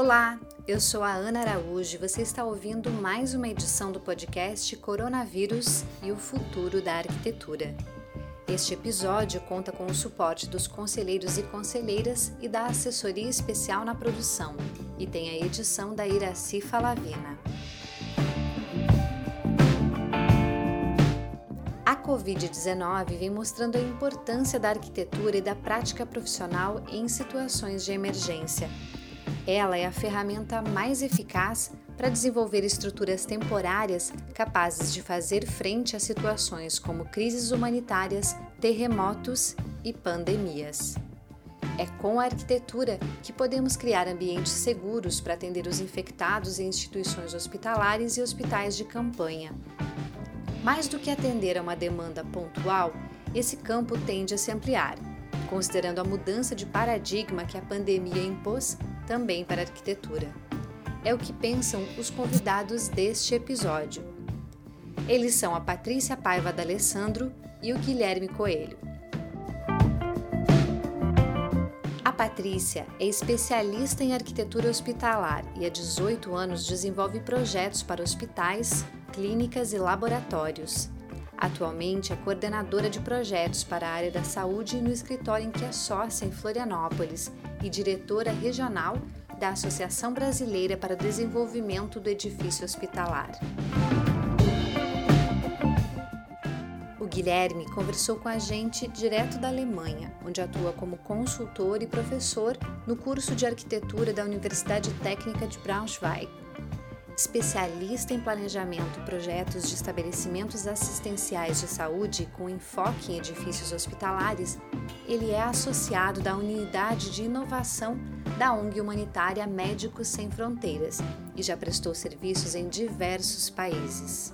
Olá, eu sou a Ana Araújo e você está ouvindo mais uma edição do podcast Coronavírus e o Futuro da Arquitetura. Este episódio conta com o suporte dos conselheiros e conselheiras e da assessoria especial na produção, e tem a edição da Iraci Falavina. A Covid-19 vem mostrando a importância da arquitetura e da prática profissional em situações de emergência. Ela é a ferramenta mais eficaz para desenvolver estruturas temporárias capazes de fazer frente a situações como crises humanitárias, terremotos e pandemias. É com a arquitetura que podemos criar ambientes seguros para atender os infectados em instituições hospitalares e hospitais de campanha. Mais do que atender a uma demanda pontual, esse campo tende a se ampliar, considerando a mudança de paradigma que a pandemia impôs também para a arquitetura é o que pensam os convidados deste episódio. Eles são a Patrícia Paiva D'Alessandro e o Guilherme Coelho. A Patrícia é especialista em arquitetura hospitalar e há 18 anos desenvolve projetos para hospitais, clínicas e laboratórios. Atualmente é coordenadora de projetos para a área da saúde no escritório em que é sócia em Florianópolis e diretora regional da Associação Brasileira para o Desenvolvimento do Edifício Hospitalar. O Guilherme conversou com a gente direto da Alemanha, onde atua como consultor e professor no curso de arquitetura da Universidade Técnica de Braunschweig. Especialista em planejamento projetos de estabelecimentos assistenciais de saúde com enfoque em edifícios hospitalares, ele é associado da Unidade de Inovação da ONG humanitária Médicos Sem Fronteiras e já prestou serviços em diversos países.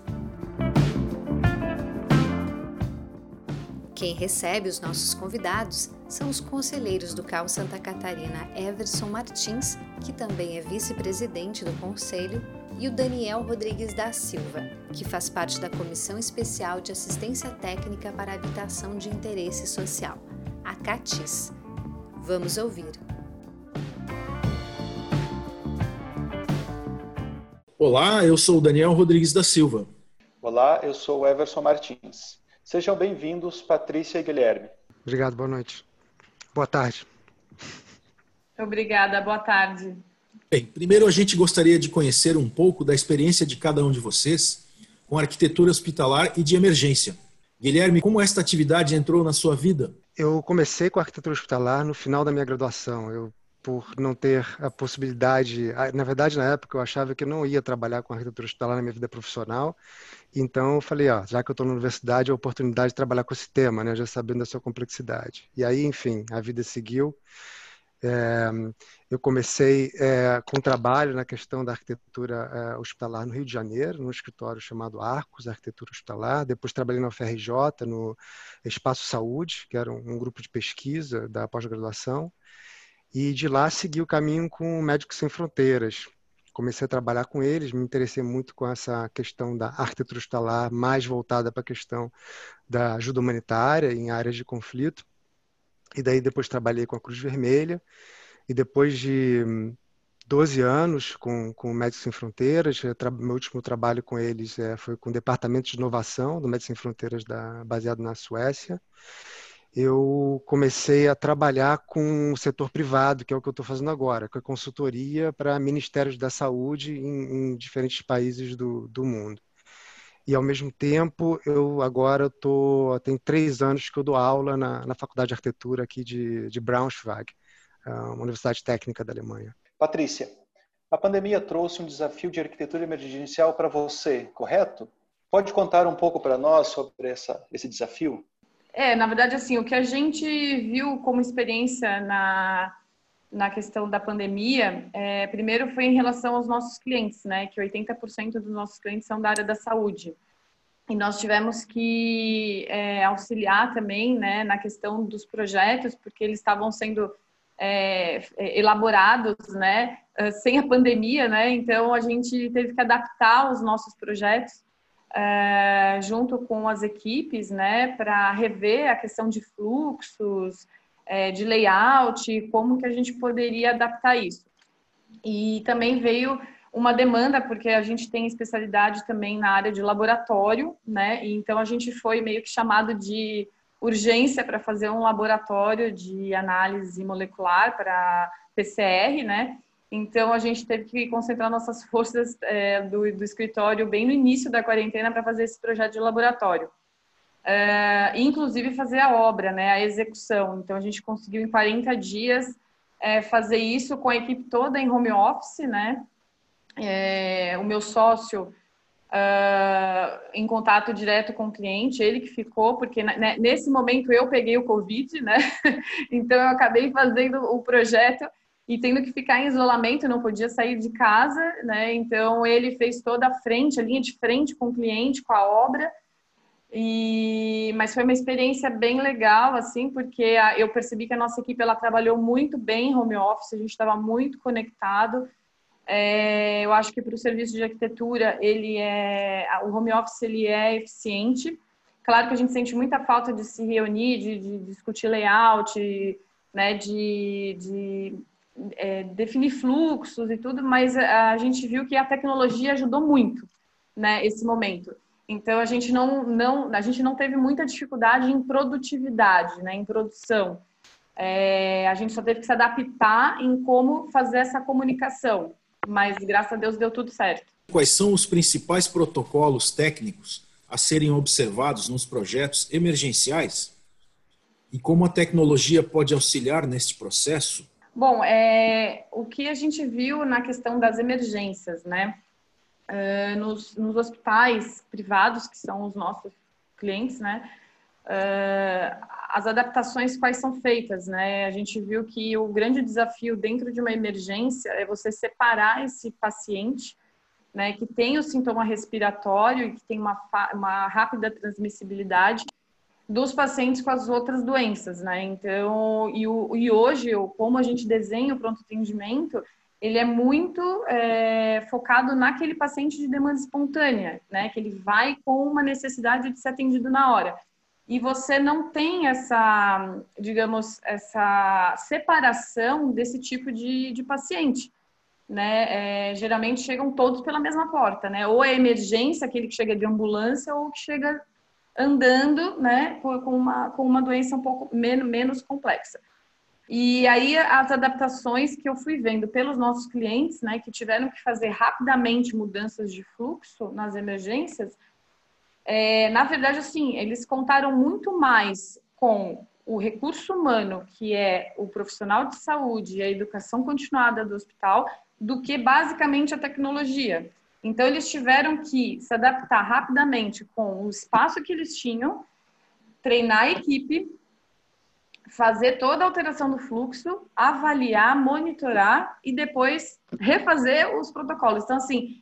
Quem recebe os nossos convidados são os conselheiros do CAU Santa Catarina Everson Martins, que também é vice-presidente do conselho, e o Daniel Rodrigues da Silva, que faz parte da Comissão Especial de Assistência Técnica para a Habitação de Interesse Social, a CATIS. Vamos ouvir. Olá, eu sou o Daniel Rodrigues da Silva. Olá, eu sou o Everson Martins. Sejam bem-vindos, Patrícia e Guilherme. Obrigado, boa noite. Boa tarde. Obrigada, boa tarde. Bem, primeiro a gente gostaria de conhecer um pouco da experiência de cada um de vocês com arquitetura hospitalar e de emergência. Guilherme, como esta atividade entrou na sua vida? Eu comecei com arquitetura hospitalar no final da minha graduação. Eu por não ter a possibilidade. Na verdade, na época, eu achava que eu não ia trabalhar com arquitetura hospitalar na minha vida profissional. Então, eu falei, ó, já que eu estou na universidade, é a oportunidade de trabalhar com esse tema, né, já sabendo da sua complexidade. E aí, enfim, a vida seguiu. É, eu comecei é, com trabalho na questão da arquitetura é, hospitalar no Rio de Janeiro, num escritório chamado Arcos Arquitetura Hospitalar. Depois trabalhei na UFRJ, no Espaço Saúde, que era um, um grupo de pesquisa da pós-graduação. E de lá segui o caminho com Médicos Sem Fronteiras. Comecei a trabalhar com eles, me interessei muito com essa questão da arquitetura hospitalar, mais voltada para a questão da ajuda humanitária em áreas de conflito. E daí depois trabalhei com a Cruz Vermelha. E depois de 12 anos com, com Médicos Sem Fronteiras. Meu último trabalho com eles é, foi com o Departamento de Inovação do Médicos Sem Fronteiras, da, baseado na Suécia eu comecei a trabalhar com o setor privado, que é o que eu estou fazendo agora, com a consultoria para ministérios da saúde em, em diferentes países do, do, mundo. E, ao mesmo tempo, eu agora tô, tem três anos que eu dou aula na, na Faculdade de Arquitetura aqui de, de Braunschweig, é uma universidade técnica da Alemanha. Patrícia, a pandemia trouxe um desafio de arquitetura emergencial para você, correto? Pode contar um pouco para nós sobre essa, esse desafio? É, na verdade, assim, o que a gente viu como experiência na, na questão da pandemia, é, primeiro foi em relação aos nossos clientes, né? Que 80% dos nossos clientes são da área da saúde. E nós tivemos que é, auxiliar também, né, na questão dos projetos, porque eles estavam sendo é, elaborados, né, sem a pandemia, né? Então a gente teve que adaptar os nossos projetos é, junto com as equipes, né, para rever a questão de fluxos, é, de layout, como que a gente poderia adaptar isso. E também veio uma demanda, porque a gente tem especialidade também na área de laboratório, né? E então a gente foi meio que chamado de urgência para fazer um laboratório de análise molecular para PCR, né? Então a gente teve que concentrar nossas forças é, do, do, escritório bem no início da quarentena para fazer esse projeto de laboratório. É, inclusive fazer a obra, né, a execução. Então a gente conseguiu em 40 dias é, fazer isso com a equipe toda em home office, né? É, o meu sócio uh, em contato direto com o cliente, ele que ficou, porque né, nesse momento eu peguei o Covid, né? então eu acabei fazendo o projeto e tendo que ficar em isolamento, não podia sair de casa, né? Então ele fez toda a frente, a linha de frente com o cliente, com a obra. E mas foi uma experiência bem legal assim, porque a, eu percebi que a nossa equipe ela trabalhou muito bem em home office, a gente estava muito conectado. É, eu acho que para o serviço de arquitetura ele é o home office ele é eficiente. Claro que a gente sente muita falta de se reunir, de, de discutir layout, né, de, de é, definir fluxos e tudo, mas a gente viu que a tecnologia ajudou muito, né, esse momento. Então a gente não, não a gente não teve muita dificuldade em produtividade, né, em produção. É, a gente só teve que se adaptar em como fazer essa comunicação mas graças a Deus deu tudo certo. Quais são os principais protocolos técnicos a serem observados nos projetos emergenciais? E como a tecnologia pode auxiliar neste processo? Bom, é, o que a gente viu na questão das emergências, né? Uh, nos, nos hospitais privados, que são os nossos clientes, né? Uh, as adaptações quais são feitas, né? A gente viu que o grande desafio dentro de uma emergência é você separar esse paciente, né, que tem o sintoma respiratório e que tem uma, uma rápida transmissibilidade dos pacientes com as outras doenças, né? Então, e, o, e hoje, como a gente desenha o pronto atendimento, ele é muito é, focado naquele paciente de demanda espontânea, né? Que ele vai com uma necessidade de ser atendido na hora e você não tem essa, digamos, essa separação desse tipo de, de paciente. Né? É, geralmente chegam todos pela mesma porta, né? Ou é emergência, aquele que chega de ambulância, ou que chega andando, né? Com uma, com uma doença um pouco menos, menos complexa. E aí as adaptações que eu fui vendo pelos nossos clientes, né? Que tiveram que fazer rapidamente mudanças de fluxo nas emergências, é, na verdade, assim, eles contaram muito mais com o recurso humano, que é o profissional de saúde e a educação continuada do hospital, do que basicamente a tecnologia. Então, eles tiveram que se adaptar rapidamente com o espaço que eles tinham, treinar a equipe, fazer toda a alteração do fluxo, avaliar, monitorar e depois refazer os protocolos. Então, assim,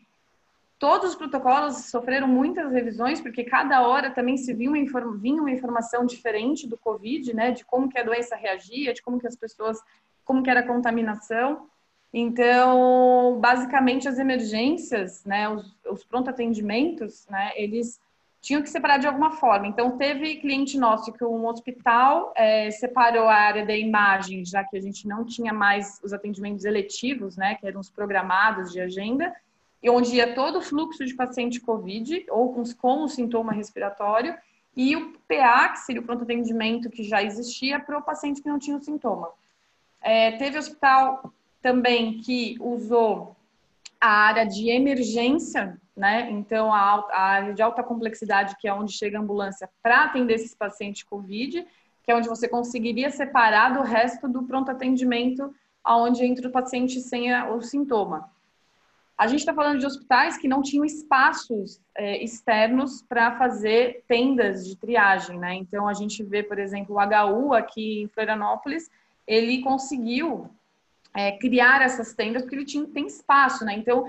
Todos os protocolos sofreram muitas revisões, porque cada hora também se vinha uma, vinha uma informação diferente do Covid, né? De como que a doença reagia, de como que as pessoas, como que era a contaminação. Então, basicamente, as emergências, né? Os, os pronto atendimentos, né? Eles tinham que separar de alguma forma. Então, teve cliente nosso que um hospital é, separou a área da imagem, já que a gente não tinha mais os atendimentos eletivos, né, que eram os programados de agenda, e onde ia todo o fluxo de paciente COVID ou com, com o sintoma respiratório e o PA, que seria o pronto atendimento que já existia, para o paciente que não tinha o sintoma. É, teve hospital também que usou a área de emergência, né? Então, a, a área de alta complexidade, que é onde chega a ambulância para atender esses pacientes COVID, que é onde você conseguiria separar do resto do pronto atendimento, aonde entra o paciente sem a, o sintoma. A gente está falando de hospitais que não tinham espaços é, externos para fazer tendas de triagem, né? Então a gente vê, por exemplo, o HU aqui em Florianópolis, ele conseguiu é, criar essas tendas porque ele tinha, tem espaço, né? Então,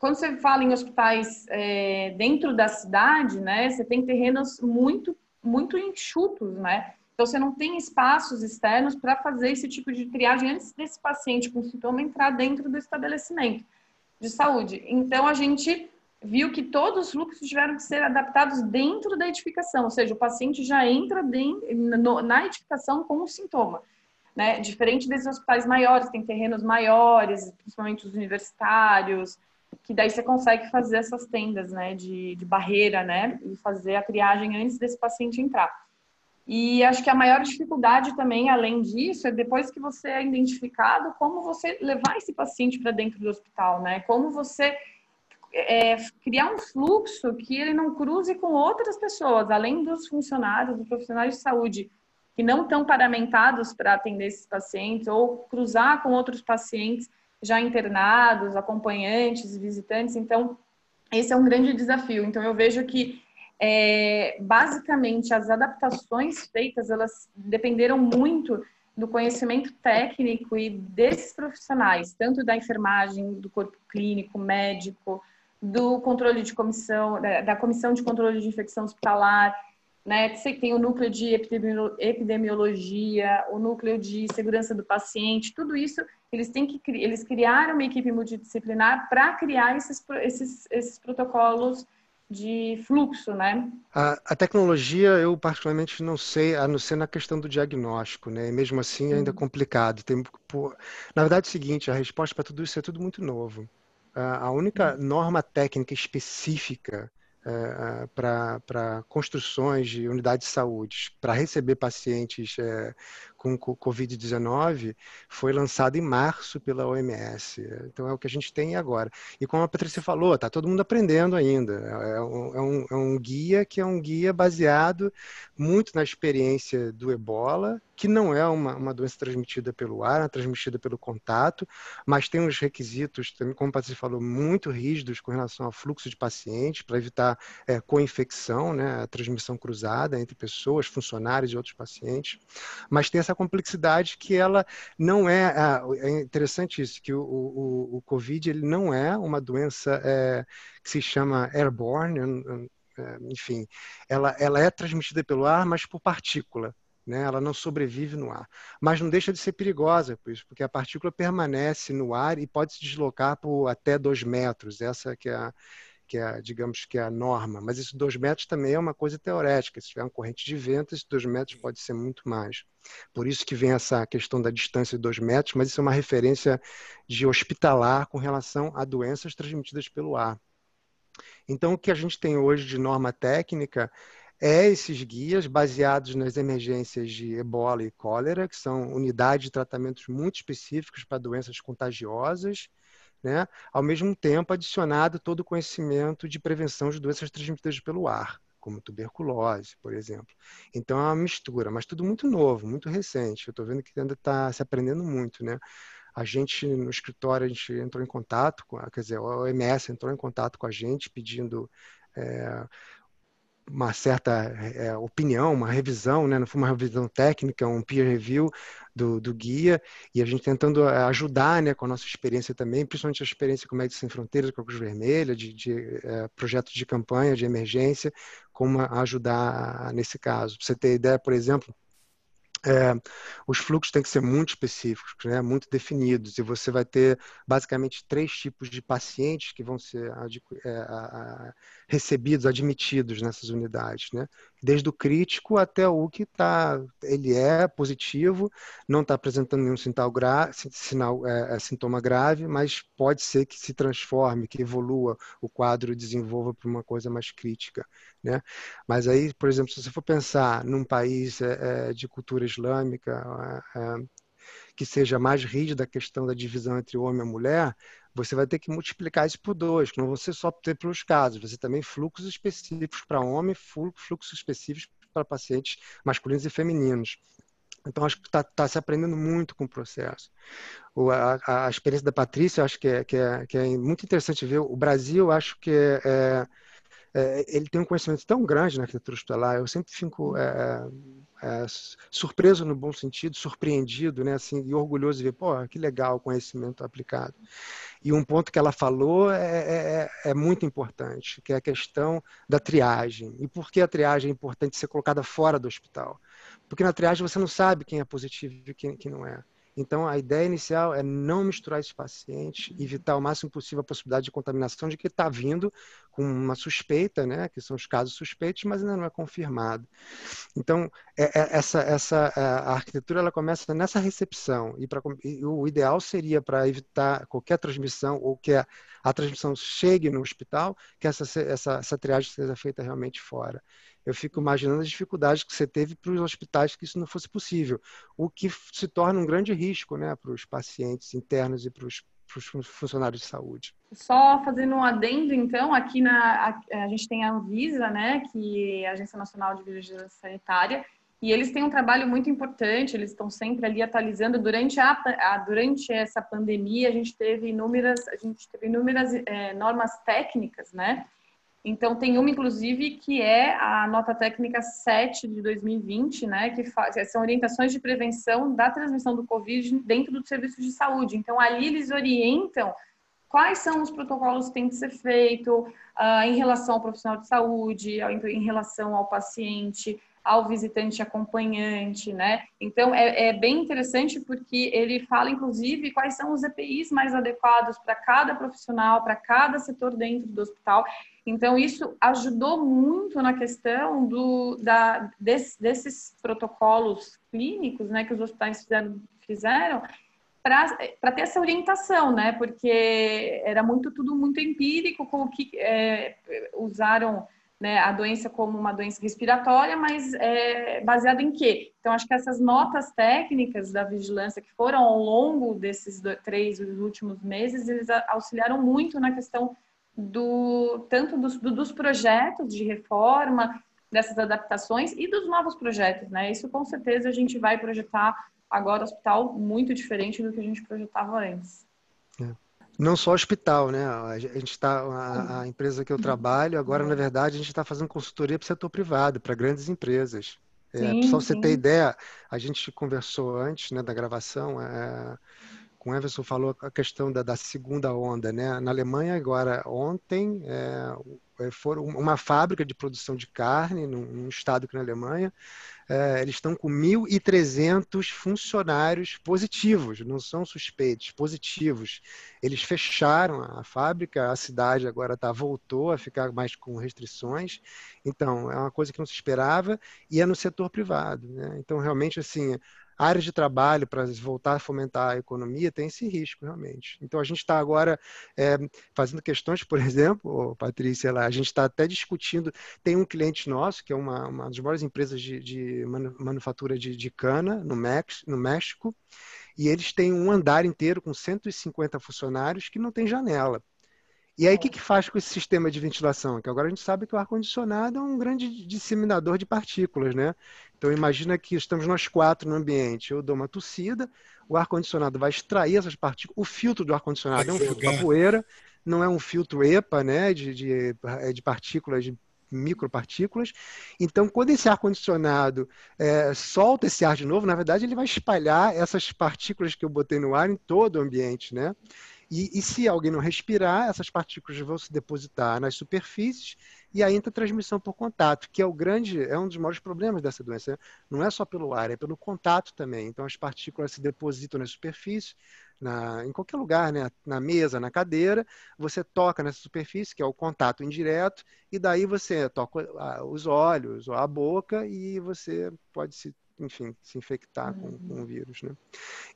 quando você fala em hospitais é, dentro da cidade, né? Você tem terrenos muito, muito enxutos, né? Então, você não tem espaços externos para fazer esse tipo de triagem antes desse paciente com sintoma entrar dentro do estabelecimento de saúde. Então, a gente viu que todos os fluxos tiveram que ser adaptados dentro da edificação, ou seja, o paciente já entra dentro, na edificação com o sintoma. né? Diferente desses hospitais maiores, tem terrenos maiores, principalmente os universitários, que daí você consegue fazer essas tendas, né, de, de barreira, né, e fazer a triagem antes desse paciente entrar. E acho que a maior dificuldade também, além disso, é depois que você é identificado, como você levar esse paciente para dentro do hospital, né? Como você é, criar um fluxo que ele não cruze com outras pessoas, além dos funcionários, dos profissionais de saúde que não estão paramentados para atender esses pacientes, ou cruzar com outros pacientes já internados, acompanhantes, visitantes. Então, esse é um grande desafio. Então, eu vejo que é, basicamente as adaptações feitas elas dependeram muito do conhecimento técnico e desses profissionais, tanto da enfermagem, do corpo clínico, médico, do controle de comissão, da comissão de controle de infecção hospitalar, né? Tem o núcleo de epidemiologia, o núcleo de segurança do paciente, tudo isso eles têm que eles criaram uma equipe multidisciplinar para criar esses, esses, esses protocolos de fluxo, né? A, a, tecnologia, eu particularmente não sei, a não ser na questão do diagnóstico, né? E mesmo assim ainda é complicado. Tem, por... Na verdade, é o seguinte, a resposta para tudo isso é tudo muito novo. A única norma técnica específica é, para construções de unidades de saúde para receber pacientes é, com Covid-19 foi lançado em março pela OMS. Então é o que a gente tem agora. E como a Patrícia falou, está todo mundo aprendendo ainda. É um, é, um, é um guia que é um guia baseado muito na experiência do ebola, que não é uma, uma doença transmitida pelo ar, é transmitida pelo contato, mas tem uns requisitos, como a Patrícia falou, muito rígidos com relação ao fluxo de pacientes, para evitar é, co-infecção, né, a transmissão cruzada entre pessoas, funcionários e outros pacientes. Mas tem essa essa complexidade que ela não é, é interessante isso, que o, o, o Covid ele não é uma doença é, que se chama airborne, é, enfim, ela, ela é transmitida pelo ar, mas por partícula. Né? Ela não sobrevive no ar, mas não deixa de ser perigosa por isso, porque a partícula permanece no ar e pode se deslocar por até dois metros. Essa que é a, que é, digamos que é a norma, mas esses dois metros também é uma coisa teorética. Se tiver uma corrente de vento, esses dois metros pode ser muito mais. Por isso que vem essa questão da distância de dois metros, mas isso é uma referência de hospitalar com relação a doenças transmitidas pelo ar. Então, o que a gente tem hoje de norma técnica é esses guias baseados nas emergências de ebola e cólera, que são unidades de tratamentos muito específicos para doenças contagiosas, né? ao mesmo tempo adicionado todo o conhecimento de prevenção de doenças transmitidas pelo ar, como tuberculose, por exemplo. Então é uma mistura, mas tudo muito novo, muito recente. Eu estou vendo que ainda está se aprendendo muito, né? A gente, no escritório, a gente entrou em contato, com, quer dizer, a OMS entrou em contato com a gente pedindo é, uma certa é, opinião, uma revisão, né? não foi uma revisão técnica, um peer review do, do, guia, e a gente tentando é, ajudar né, com a nossa experiência também, principalmente a experiência com Médicos Sem Fronteiras, com a Cruz Vermelha, de, de é, projetos de campanha, de emergência, como ajudar nesse caso. Para você ter ideia, por exemplo, é, os fluxos têm que ser muito específicos, né, muito definidos, e você vai ter basicamente três tipos de pacientes que vão ser é, recebidos, admitidos nessas unidades, né? desde o crítico até o que está, ele é positivo, não está apresentando nenhum sinal, gra, sinal é, é, sintoma grave, mas pode ser que se transforme, que evolua o quadro, desenvolva para uma coisa mais crítica, né? Mas aí, por exemplo, se você for pensar num país é, é de cultura islâmica, é, é, que seja mais rígida a questão da divisão entre homem e mulher, você vai ter que multiplicar isso por dois, não você só ter pelos casos, você também fluxos específicos para homem, fluxos específicos para pacientes masculinos e femininos. Então, acho que está tá se aprendendo muito com o processo. O, a, a, experiência da Patrícia, acho que é, que, é, que é muito interessante ver. O Brasil, acho que é, é é, ele tem um conhecimento tão grande na arquitetura hospitalar, eu sempre fico é, é, surpreso no bom sentido, surpreendido, né, assim, e orgulhoso de ver, pô, que legal o conhecimento aplicado. E um ponto que ela falou é, é, é, é muito importante, que é a questão da triagem. E por que a triagem é importante ser colocada fora do hospital? Porque na triagem você não sabe quem é positivo e quem, quem não é. Então, a ideia inicial é não misturar esses pacientes, evitar o máximo possível a possibilidade de contaminação de que está vindo com uma suspeita, né, que são os casos suspeitos, mas ainda não é confirmado. Então, é, é, essa, essa é, a arquitetura ela começa nessa recepção e, pra, e o ideal seria para evitar qualquer transmissão ou que a, a, transmissão chegue no hospital, que essa, essa, essa triagem seja feita realmente fora. Eu fico imaginando as dificuldades que você teve para os hospitais que isso não fosse possível, o que se torna um grande risco né, para os pacientes internos e para os para os funcionários de saúde. Só fazendo um adendo, então, aqui na a, a, gente tem a Anvisa, né, que é a Agência Nacional de Vigilância Sanitária, e eles têm um trabalho muito importante, eles estão sempre ali atualizando. Durante, a, a durante essa pandemia, a gente teve inúmeras, a gente teve inúmeras é, normas técnicas, né, então, tem uma, inclusive, que é a nota técnica 7 de 2020, né, que faz, são orientações de prevenção da transmissão do Covid dentro do serviço de saúde. Então, ali eles orientam quais são os protocolos que têm que ser feitos uh, em relação ao profissional de saúde, em relação ao paciente, ao visitante acompanhante, né? Então, é, é, bem interessante porque ele fala, inclusive, quais são os EPIs mais adequados para cada profissional, para cada setor dentro do hospital. Então, isso ajudou muito na questão do, da, desse, desses protocolos clínicos, né, que os hospitais fizeram, fizeram para ter essa orientação, né? Porque era muito tudo muito empírico, com o que é, usaram né, a doença como uma doença respiratória, mas é, baseada em quê? Então, acho que essas notas técnicas da vigilância que foram ao longo desses dois, três últimos meses, eles auxiliaram muito na questão do tanto dos, dos projetos de reforma, dessas adaptações e dos novos projetos, né? Isso com certeza a gente vai projetar agora hospital muito diferente do que a gente projetava antes. É. Não só hospital, né? A gente está a, a, empresa que eu trabalho agora, na verdade, a gente está fazendo consultoria para o setor privado, para grandes empresas. É, sim, só você ter ideia, a gente conversou antes né, da gravação. É, com o Everson falou a questão da, da, segunda onda, né? Na Alemanha agora ontem é, é foram uma fábrica de produção de carne num, num estado aqui na Alemanha, é, eles estão com 1.300 funcionários positivos, não são suspeitos, positivos. Eles fecharam a fábrica, a cidade agora tá voltou a ficar mais com restrições. Então é uma coisa que não se esperava e é no setor privado, né? Então realmente assim áreas de trabalho para voltar a fomentar a economia tem esse risco, realmente. Então, a gente está agora é, fazendo questões, por exemplo, Patrícia, lá, a gente está até discutindo, tem um cliente nosso, que é uma, uma das maiores empresas de, de manufatura de, de cana no, Mex, no México, e eles têm um andar inteiro com 150 funcionários que não tem janela. E aí, o que, que faz com esse sistema de ventilação? Que agora a gente sabe que o ar-condicionado é um grande disseminador de partículas, né? Então, imagina que estamos nós quatro no ambiente. Eu dou uma tossida, o ar-condicionado vai extrair essas partículas. O filtro do ar-condicionado é um jogar. filtro para poeira, não é um filtro EPA, né? De, de, é de partículas, de micropartículas. Então, quando esse ar-condicionado é, solta esse ar de novo, na verdade, ele vai espalhar essas partículas que eu botei no ar em todo o ambiente, né? E, e, se alguém não respirar, essas partículas vão se depositar nas superfícies e aí entra a transmissão por contato, que é o grande, é um dos maiores problemas dessa doença. Não é só pelo ar, é pelo contato também. Então as partículas se depositam na superfície, na, em qualquer lugar, né? na mesa, na cadeira, você toca nessa superfície, que é o contato indireto, e daí você toca os olhos ou a boca e você pode se enfim, se infectar com, com o vírus. Né?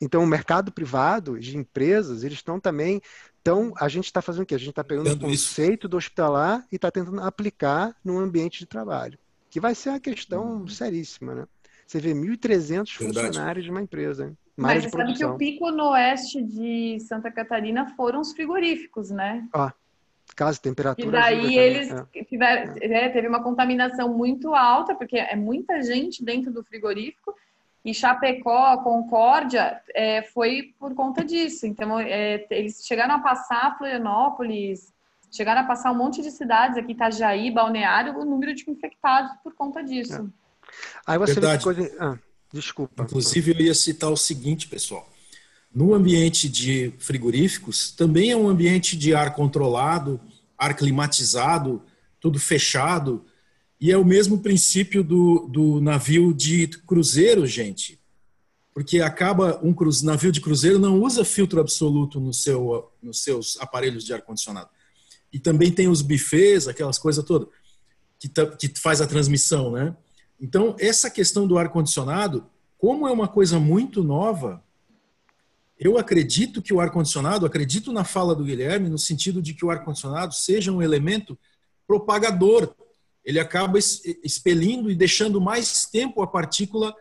Então, o mercado privado de empresas, eles estão também. Então, a gente está fazendo o quê? A gente está pegando o conceito do hospitalar e está tentando aplicar no ambiente de trabalho, que vai ser uma questão uhum. seríssima. Né? Você vê 1.300 funcionários de uma empresa. Hein? Mas você sabe que o pico no oeste de Santa Catarina foram os frigoríficos, né? Ah, Caso temperatura. E daí eles é. tiveram, é. teve uma contaminação muito alta, porque é muita gente dentro do frigorífico. E Chapecó, Concórdia, é, foi por conta disso. Então, é, eles chegaram a passar Florianópolis, chegaram a passar um monte de cidades aqui, Itajaí, Balneário, o número de infectados por conta disso. É. Aí você Verdade. Coisa... Ah, desculpa. Inclusive, eu ia citar o seguinte, pessoal no ambiente de frigoríficos, também é um ambiente de ar controlado, ar climatizado, tudo fechado. E é o mesmo princípio do, do navio de cruzeiro, gente. porque acaba um cruze, navio de cruzeiro não usa filtro absoluto no seu, nos seus aparelhos de ar-condicionado. E também tem os buffets, aquelas coisas todas, que, que faz a transmissão, né? Então, essa questão do ar-condicionado, como é uma coisa muito nova, eu acredito que o ar-condicionado, acredito na fala do Guilherme, no sentido de que o ar-condicionado seja um elemento propagador. Ele acaba expelindo e deixando mais tempo a partícula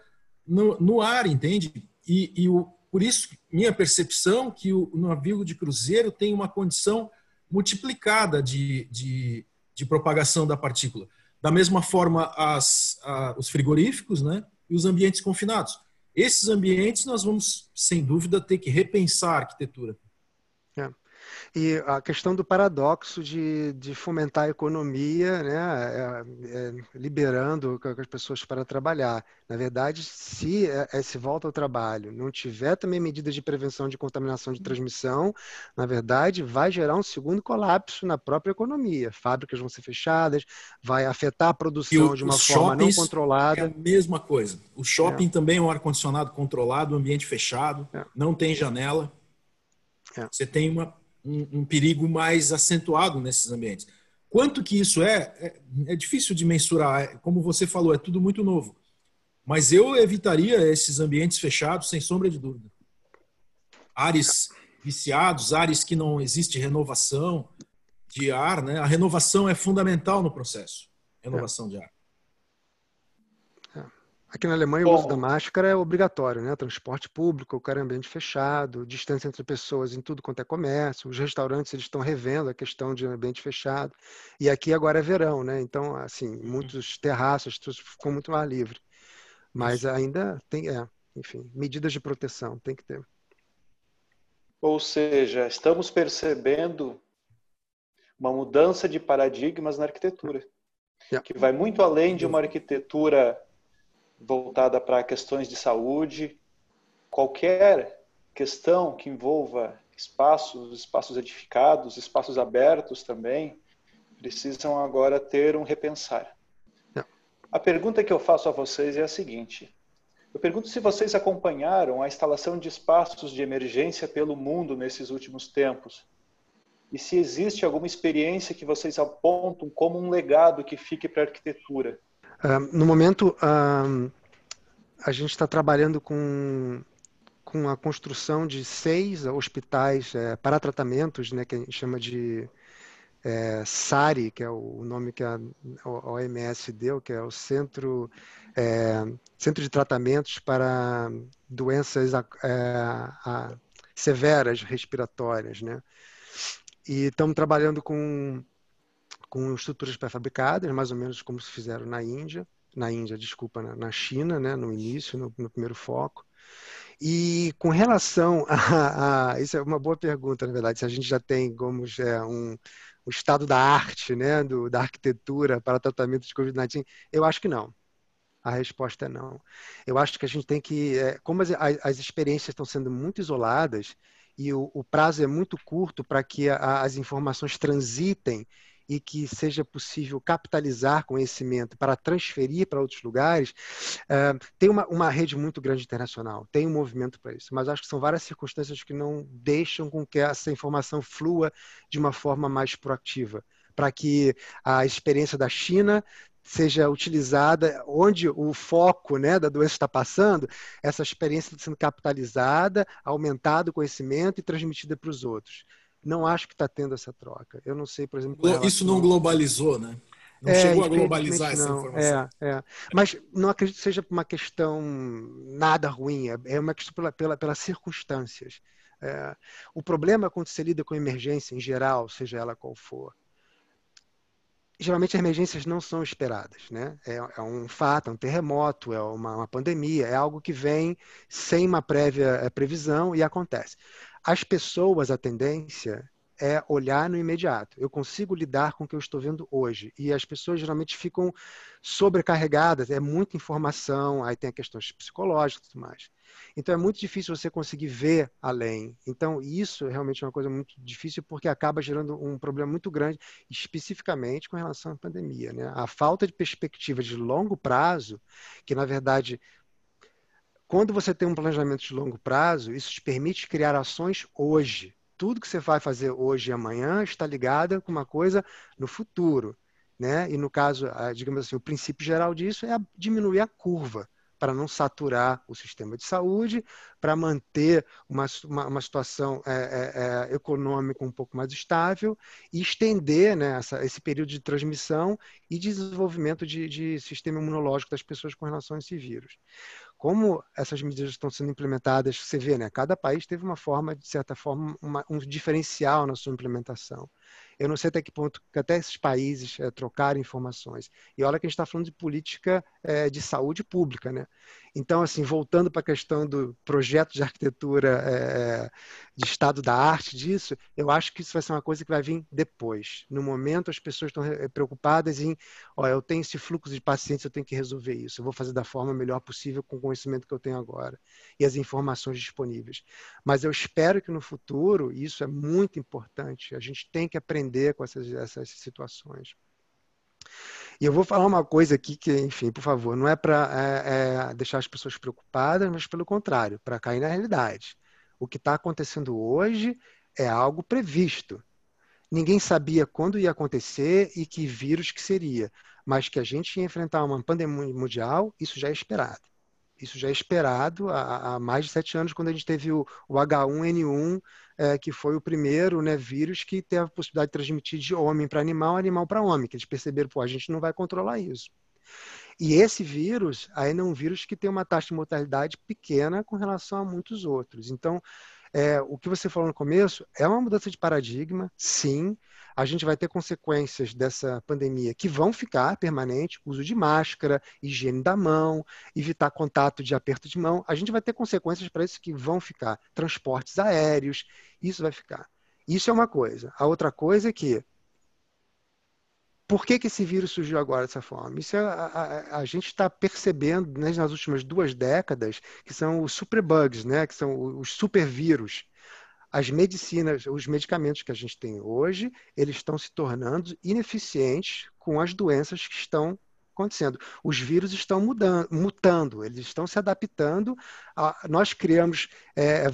no, no ar, entende? E, e o, por isso, minha percepção que o, navio de cruzeiro tem uma condição multiplicada de, de, de propagação da partícula. Da mesma forma, as, a, os frigoríficos né, e os ambientes confinados. Esses ambientes nós vamos, sem dúvida, ter que repensar a arquitetura. É. E a questão do paradoxo de, de fomentar a economia, né, é, é, liberando as pessoas para trabalhar. Na verdade, se é, é, se volta ao trabalho não tiver também medidas de prevenção de contaminação de transmissão, na verdade, vai gerar um segundo colapso na própria economia. Fábricas vão ser fechadas, vai afetar a produção o, de uma forma não controlada. É a mesma coisa. O shopping é. também é um ar-condicionado controlado, ambiente fechado, é. não tem janela. Você tem uma um, um, perigo mais acentuado nesses ambientes. Quanto que isso é, é, é difícil de mensurar. É, como você falou, é tudo muito novo. Mas eu evitaria esses ambientes fechados, sem sombra de dúvida. Ares viciados, ares que não existe renovação de ar, né? A renovação é fundamental no processo. Renovação é. de ar. Aqui na Alemanha, Bom, o uso da máscara é obrigatório, né? Transporte público, qualquer ambiente fechado, distância entre pessoas em tudo quanto é comércio. Os restaurantes eles estão revendo a questão de ambiente fechado. E aqui agora é verão, né? Então, assim, muitos terraços ficam muito mais livre. Mas ainda tem, é, enfim, medidas de proteção tem que ter. Ou seja, estamos percebendo uma mudança de paradigmas na arquitetura, yeah. que vai muito além de uma arquitetura voltada para questões de saúde, qualquer questão que envolva espaços, espaços edificados, espaços abertos também, precisam agora ter um repensar. Não. A pergunta que eu faço a vocês é a seguinte: eu pergunto se vocês acompanharam a instalação de espaços de emergência pelo mundo nesses últimos tempos. E se existe alguma experiência que vocês apontam como um legado que fique para a arquitetura no momento, a gente está trabalhando com, com a construção de seis hospitais é, para tratamentos, né, que a gente chama de é, SARI, que é o nome que a OMS deu, que é o Centro, é, Centro de Tratamentos para Doenças é, a, Severas Respiratórias. Né? E estamos trabalhando com com estruturas pré-fabricadas, mais ou menos como se fizeram na Índia, na Índia, desculpa, na, na China, né, no início, no, no, primeiro foco. E com relação a, a, isso é uma boa pergunta, na verdade, se a gente já tem como já um, o estado da arte, né, do, da arquitetura para tratamento de Covid-19, eu acho que não. A resposta é não. Eu acho que a gente tem que, é, como as, as experiências estão sendo muito isoladas e o, o prazo é muito curto para que a, as informações transitem e que seja possível capitalizar conhecimento para transferir para outros lugares, uh, tem uma, uma rede muito grande internacional, tem um movimento para isso, mas acho que são várias circunstâncias que não deixam com que essa informação flua de uma forma mais proativa, para que a experiência da China seja utilizada onde o foco né, da doença está passando, essa experiência sendo capitalizada, aumentado o conhecimento e transmitida para os outros não acho que está tendo essa troca. Eu não sei, por exemplo. Isso não globalizou, né? Não é, chegou a globalizar essa informação. É, é. Mas não acredito que seja uma questão nada ruim, é, é uma questão pela, pela, pelas circunstâncias. É, o problema é quando você lida com emergência em geral, seja ela qual for. Geralmente as emergências não são esperadas, né? É, é um fato, é um terremoto, é uma, uma pandemia, é algo que vem sem uma prévia previsão e acontece. As pessoas, a tendência é olhar no imediato. Eu consigo lidar com o que eu estou vendo hoje. E as pessoas geralmente ficam sobrecarregadas, é muita informação, aí tem questões psicológicas e tudo mais. Então é muito difícil você conseguir ver além. Então isso é realmente uma coisa muito difícil porque acaba gerando um problema muito grande, especificamente com relação à pandemia. Né? A falta de perspectiva de longo prazo, que na verdade quando você tem um planejamento de longo prazo, isso te permite criar ações hoje. Tudo que você vai fazer hoje e amanhã está ligado com uma coisa no futuro. Né? E no caso, digamos assim, o princípio geral disso é diminuir a curva para não saturar o sistema de saúde, para manter uma, uma, uma situação é, é, é, econômica um pouco mais estável e estender né, essa, esse período de transmissão e desenvolvimento de, de sistema imunológico das pessoas com relação a esse vírus como essas medidas estão sendo implementadas, você vê, né? Cada país teve uma forma, de certa forma, uma, um diferencial na sua implementação. Eu não sei até que ponto que até esses países é, trocaram informações. E olha que a gente está falando de política é, de saúde pública, né? Então, assim, voltando para a questão do projeto de arquitetura é, de estado da arte disso, eu acho que isso vai ser uma coisa que vai vir depois. No momento, as pessoas estão preocupadas em, ó, eu tenho esse fluxo de pacientes, eu tenho que resolver isso. Eu vou fazer da forma melhor possível com o conhecimento que eu tenho agora e as informações disponíveis. Mas eu espero que no futuro, isso é muito importante, a gente tem que aprender com essas, essas situações. E eu vou falar uma coisa aqui que, enfim, por favor, não é para é, é, deixar as pessoas preocupadas, mas pelo contrário, para cair na realidade. O que está acontecendo hoje é algo previsto. Ninguém sabia quando ia acontecer e que vírus que seria, mas que a gente ia enfrentar uma pandemia mundial, isso já é esperado. Isso já é esperado há, há mais de sete anos, quando a gente teve o, o H1N1 é, que foi o primeiro né, vírus que teve a possibilidade de transmitir de homem para animal, animal para homem, que eles perceberam, pô, a gente não vai controlar isso. E esse vírus ainda é um vírus que tem uma taxa de mortalidade pequena com relação a muitos outros. Então, é, o que você falou no começo é uma mudança de paradigma, sim, a gente vai ter consequências dessa pandemia que vão ficar permanente, uso de máscara, higiene da mão, evitar contato de aperto de mão. A gente vai ter consequências para isso que vão ficar. Transportes aéreos, isso vai ficar. Isso é uma coisa. A outra coisa é que por que, que esse vírus surgiu agora dessa forma? Isso é, a, a, a gente está percebendo né, nas últimas duas décadas que são os superbugs, né, que são os supervírus as medicinas, os medicamentos que a gente tem hoje, eles estão se tornando ineficientes com as doenças que estão acontecendo. Os vírus estão mudando, mutando, eles estão se adaptando. A, nós criamos é,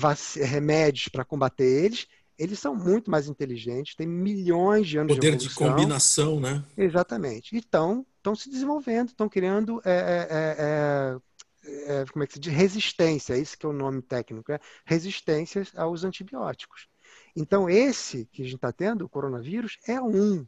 remédios para combater eles. Eles são muito mais inteligentes, têm milhões de anos Poder de. Poder de combinação, né? Exatamente. Então, estão se desenvolvendo, estão criando é, é, é é, como é que se diz? Resistência, isso que é o nome técnico, é resistência aos antibióticos. Então, esse que a gente está tendo, o coronavírus, é um.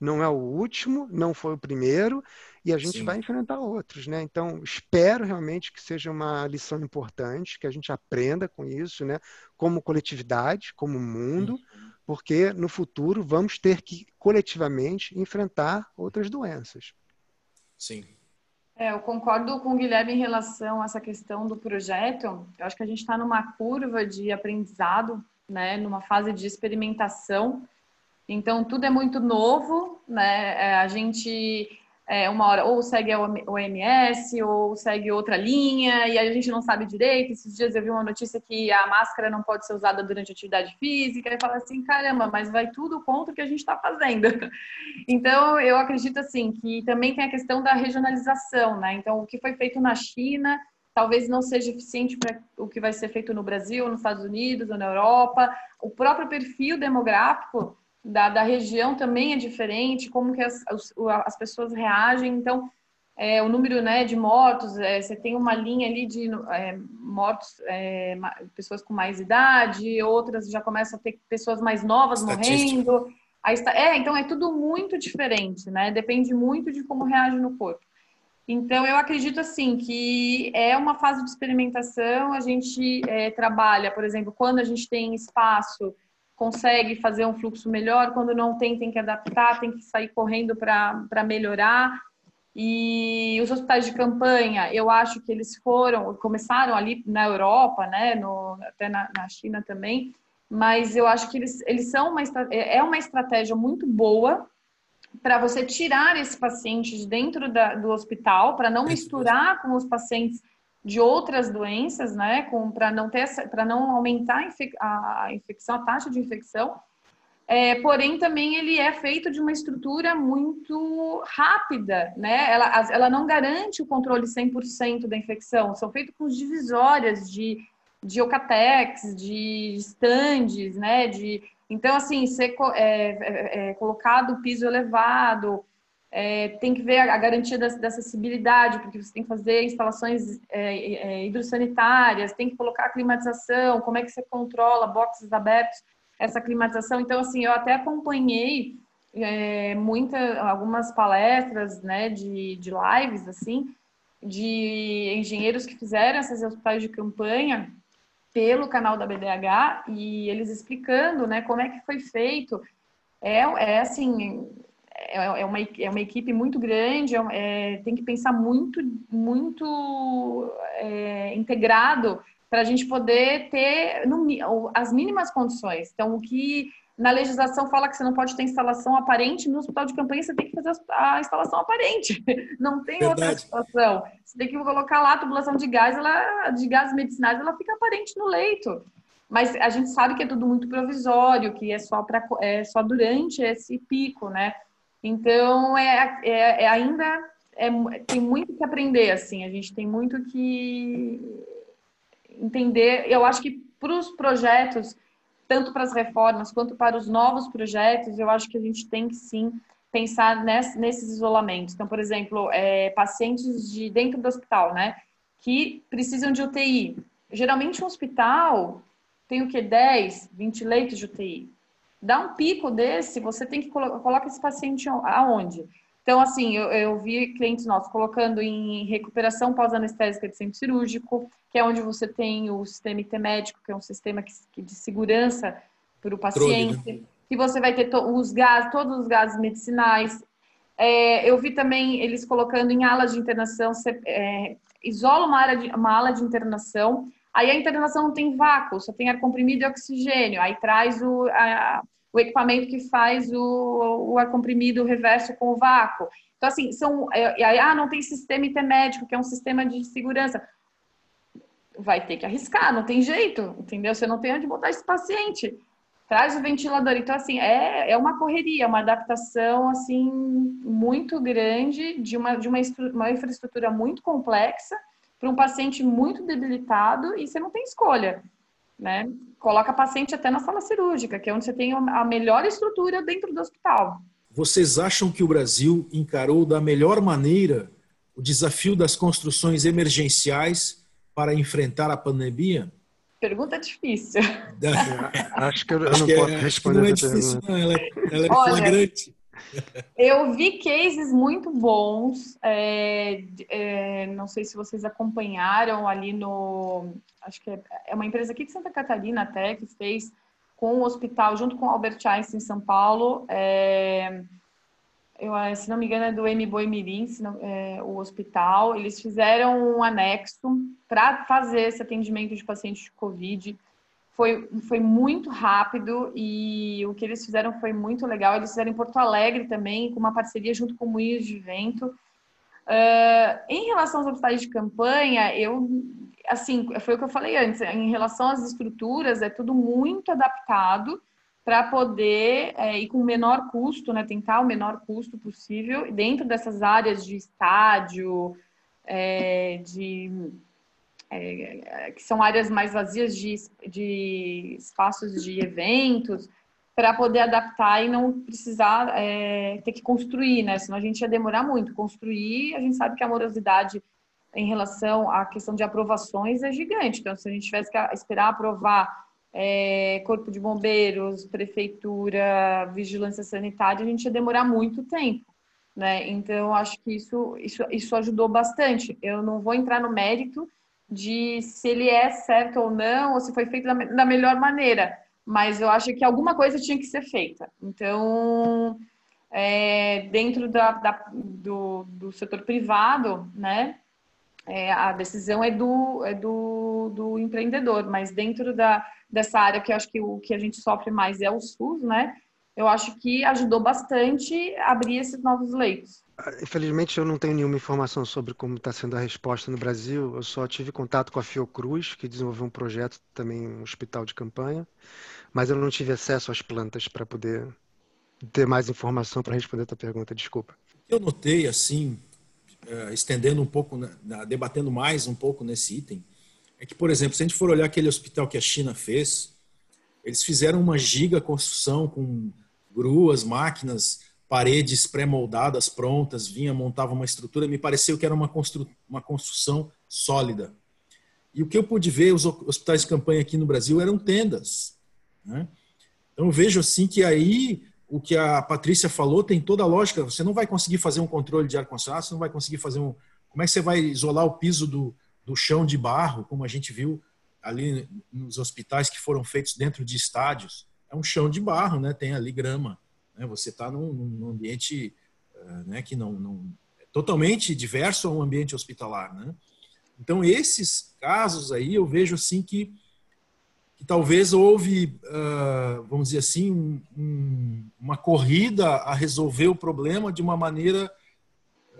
Não é o último, não foi o primeiro, e a gente Sim. vai enfrentar outros, né? Então, espero realmente que seja uma lição importante, que a gente aprenda com isso, né? Como coletividade, como mundo, uhum. porque no futuro vamos ter que coletivamente enfrentar outras doenças. Sim. É, eu concordo com o Guilherme em relação a essa questão do projeto. Eu acho que a gente está numa curva de aprendizado, né, numa fase de experimentação. Então, tudo é muito novo, né? É, a gente é, uma hora ou segue a OMS ou segue outra linha e a gente não sabe direito. Esses dias eu vi uma notícia que a máscara não pode ser usada durante atividade física e fala assim, caramba, mas vai tudo contra o que a gente está fazendo. Então, eu acredito assim que também tem a questão da regionalização, né? Então, o que foi feito na China talvez não seja eficiente para o que vai ser feito no Brasil, nos Estados Unidos ou na Europa. O próprio perfil demográfico da, da região também é diferente, como que as, as pessoas reagem. Então, é, o número né, de mortos, é, você tem uma linha ali de é, mortos, é, pessoas com mais idade, outras já começam a ter pessoas mais novas morrendo. Está, é, então é tudo muito diferente, né? Depende muito de como reage no corpo. Então, eu acredito assim que é uma fase de experimentação. A gente é, trabalha, por exemplo, quando a gente tem espaço consegue fazer um fluxo melhor, quando não tem, tem que adaptar, tem que sair correndo para melhorar. E os hospitais de campanha, eu acho que eles foram, começaram ali na Europa, né, no, até na, na China também, mas eu acho que eles, eles são uma, é uma estratégia muito boa para você tirar esse paciente de dentro da, do hospital, para não misturar com os pacientes de outras doenças, né, para não ter para não aumentar a, infecção, a taxa de infecção. é, porém também ele é feito de uma estrutura muito rápida, né? Ela, ela não garante o controle 100% da infecção, são feitos com divisórias de, de Ocatex, de stands, né? De, então, assim, ser é, é, é, colocado piso elevado, é, tem que ver a, a garantia da, da, acessibilidade, porque você tem que fazer instalações é, é, hidrossanitárias, tem que colocar climatização, como é que você controla boxes abertos, essa climatização. Então, assim, eu até acompanhei é, muita, algumas palestras, né, de, de lives, assim, de engenheiros que fizeram essas hospitais de campanha pelo canal da BDH e eles explicando, né, como é que foi feito. É, é assim, é, é, uma, é uma equipe muito grande, é, tem que pensar muito, muito é, integrado para a gente poder ter no, as mínimas condições. Então, o que na legislação fala que você não pode ter instalação aparente, no hospital de campanha você tem que fazer a instalação aparente. Não tem Verdade. outra situação. Você tem que colocar lá a tubulação de gás, ela, de gases medicinais, ela fica aparente no leito. Mas a gente sabe que é tudo muito provisório, que é só, pra, é só durante esse pico, né? Então, é, é, é ainda é, tem muito que aprender, assim, a gente tem muito que entender. Eu acho que para os projetos, tanto para as reformas quanto para os novos projetos, eu acho que a gente tem que sim pensar ness, nesses isolamentos. Então, por exemplo, é, pacientes de dentro do hospital, né, que precisam de UTI. Geralmente um hospital tem o que 10, 20 leitos de UTI dá um pico desse, você tem que colo colocar esse paciente aonde? Então, assim, eu, eu vi clientes nossos colocando em recuperação pós-anestésica de centro cirúrgico, que é onde você tem o sistema IT médico, que é um sistema que, que de segurança para o paciente, Trone, né? que você vai ter os gases, todos os gases medicinais. É, eu vi também eles colocando em alas de internação, é, isola uma, área de, uma ala de internação, aí a internação não tem vácuo, só tem ar comprimido e oxigênio, aí traz o, a, o equipamento que faz o, o ar comprimido, reverso com o vácuo. Então, assim, são. É, aí, ah, não tem sistema intermédico, que é um sistema de segurança. Vai ter que arriscar, não tem jeito, entendeu? Você não tem onde botar esse paciente. Traz o ventilador. Então, assim, é, é uma correria, uma adaptação, assim, muito grande de uma, de uma, uma infraestrutura muito complexa para um paciente muito debilitado e você não tem escolha né? Coloca paciente até na sala cirúrgica, que é onde você tem a melhor estrutura dentro do hospital. Vocês acham que o Brasil encarou da melhor maneira o desafio das construções emergenciais para enfrentar a pandemia? Pergunta difícil. acho que eu, eu não posso é, responder não é difícil, não. Ela, é, ela é Olha, flagrante. Eu vi cases muito bons. É, é, não sei se vocês acompanharam ali no. Acho que é, é, uma empresa aqui de Santa Catarina até, que fez com o hospital, junto com o Albert Einstein em São Paulo. É, eu, se não me engano, é do M. Boi Mirim, é, o hospital. Eles fizeram um anexo para fazer esse atendimento de pacientes de Covid foi, foi muito rápido e o que eles fizeram foi muito legal. Eles fizeram em Porto Alegre também, com uma parceria junto com Moinhos de Vento. Uh, em relação aos hospitais de campanha, eu, assim, foi o que eu falei antes, em relação às estruturas, é tudo muito adaptado para poder é, ir com o menor custo, né, tentar o menor custo possível dentro dessas áreas de estádio, é, de é, que são áreas mais vazias de, de espaços de eventos, para poder adaptar e não precisar é, ter que construir, né? Senão a gente ia demorar muito. Construir, a gente sabe que a morosidade em relação à questão de aprovações é gigante. Então, se a gente tivesse que esperar aprovar é, Corpo de Bombeiros, Prefeitura, Vigilância Sanitária, a gente ia demorar muito tempo. Né? Então, acho que isso, isso, isso ajudou bastante. Eu não vou entrar no mérito de se ele é certo ou não, ou se foi feito da, da melhor maneira. Mas eu acho que alguma coisa tinha que ser feita. Então, é, dentro da, da, do, do setor privado, né, é, a decisão é do, é do, do empreendedor, mas dentro da, dessa área que eu acho que o que a gente sofre mais é o SUS, né? Eu acho que ajudou bastante a abrir esses novos leitos. Infelizmente, eu não tenho nenhuma informação sobre como está sendo a resposta no Brasil. Eu só tive contato com a Fiocruz, que desenvolveu um projeto também, um hospital de campanha, mas eu não tive acesso às plantas para poder ter mais informação para responder a tua pergunta. Desculpa. Eu notei, assim, uh, estendendo um pouco, debatendo mais um pouco nesse item, é que, por exemplo, se a gente for olhar aquele hospital que a China fez, eles fizeram uma giga construção com gruas, máquinas, paredes pré-moldadas, prontas, vinha, montava uma estrutura, me pareceu que era uma, constru uma construção sólida. E o que eu pude ver, os hospitais de campanha aqui no Brasil eram tendas. Né? Então vejo assim que aí o que a Patrícia falou tem toda a lógica. Você não vai conseguir fazer um controle de ar-condicionado, você não vai conseguir fazer um. Como é que você vai isolar o piso do, do chão de barro, como a gente viu ali nos hospitais que foram feitos dentro de estádios? É um chão de barro, né? Tem ali grama. Né? Você está num, num, ambiente uh, né, que não, não é totalmente diverso a um ambiente hospitalar, né? Então esses casos aí eu vejo assim que que talvez houve, uh, vamos dizer assim, um, um, uma corrida a resolver o problema de uma maneira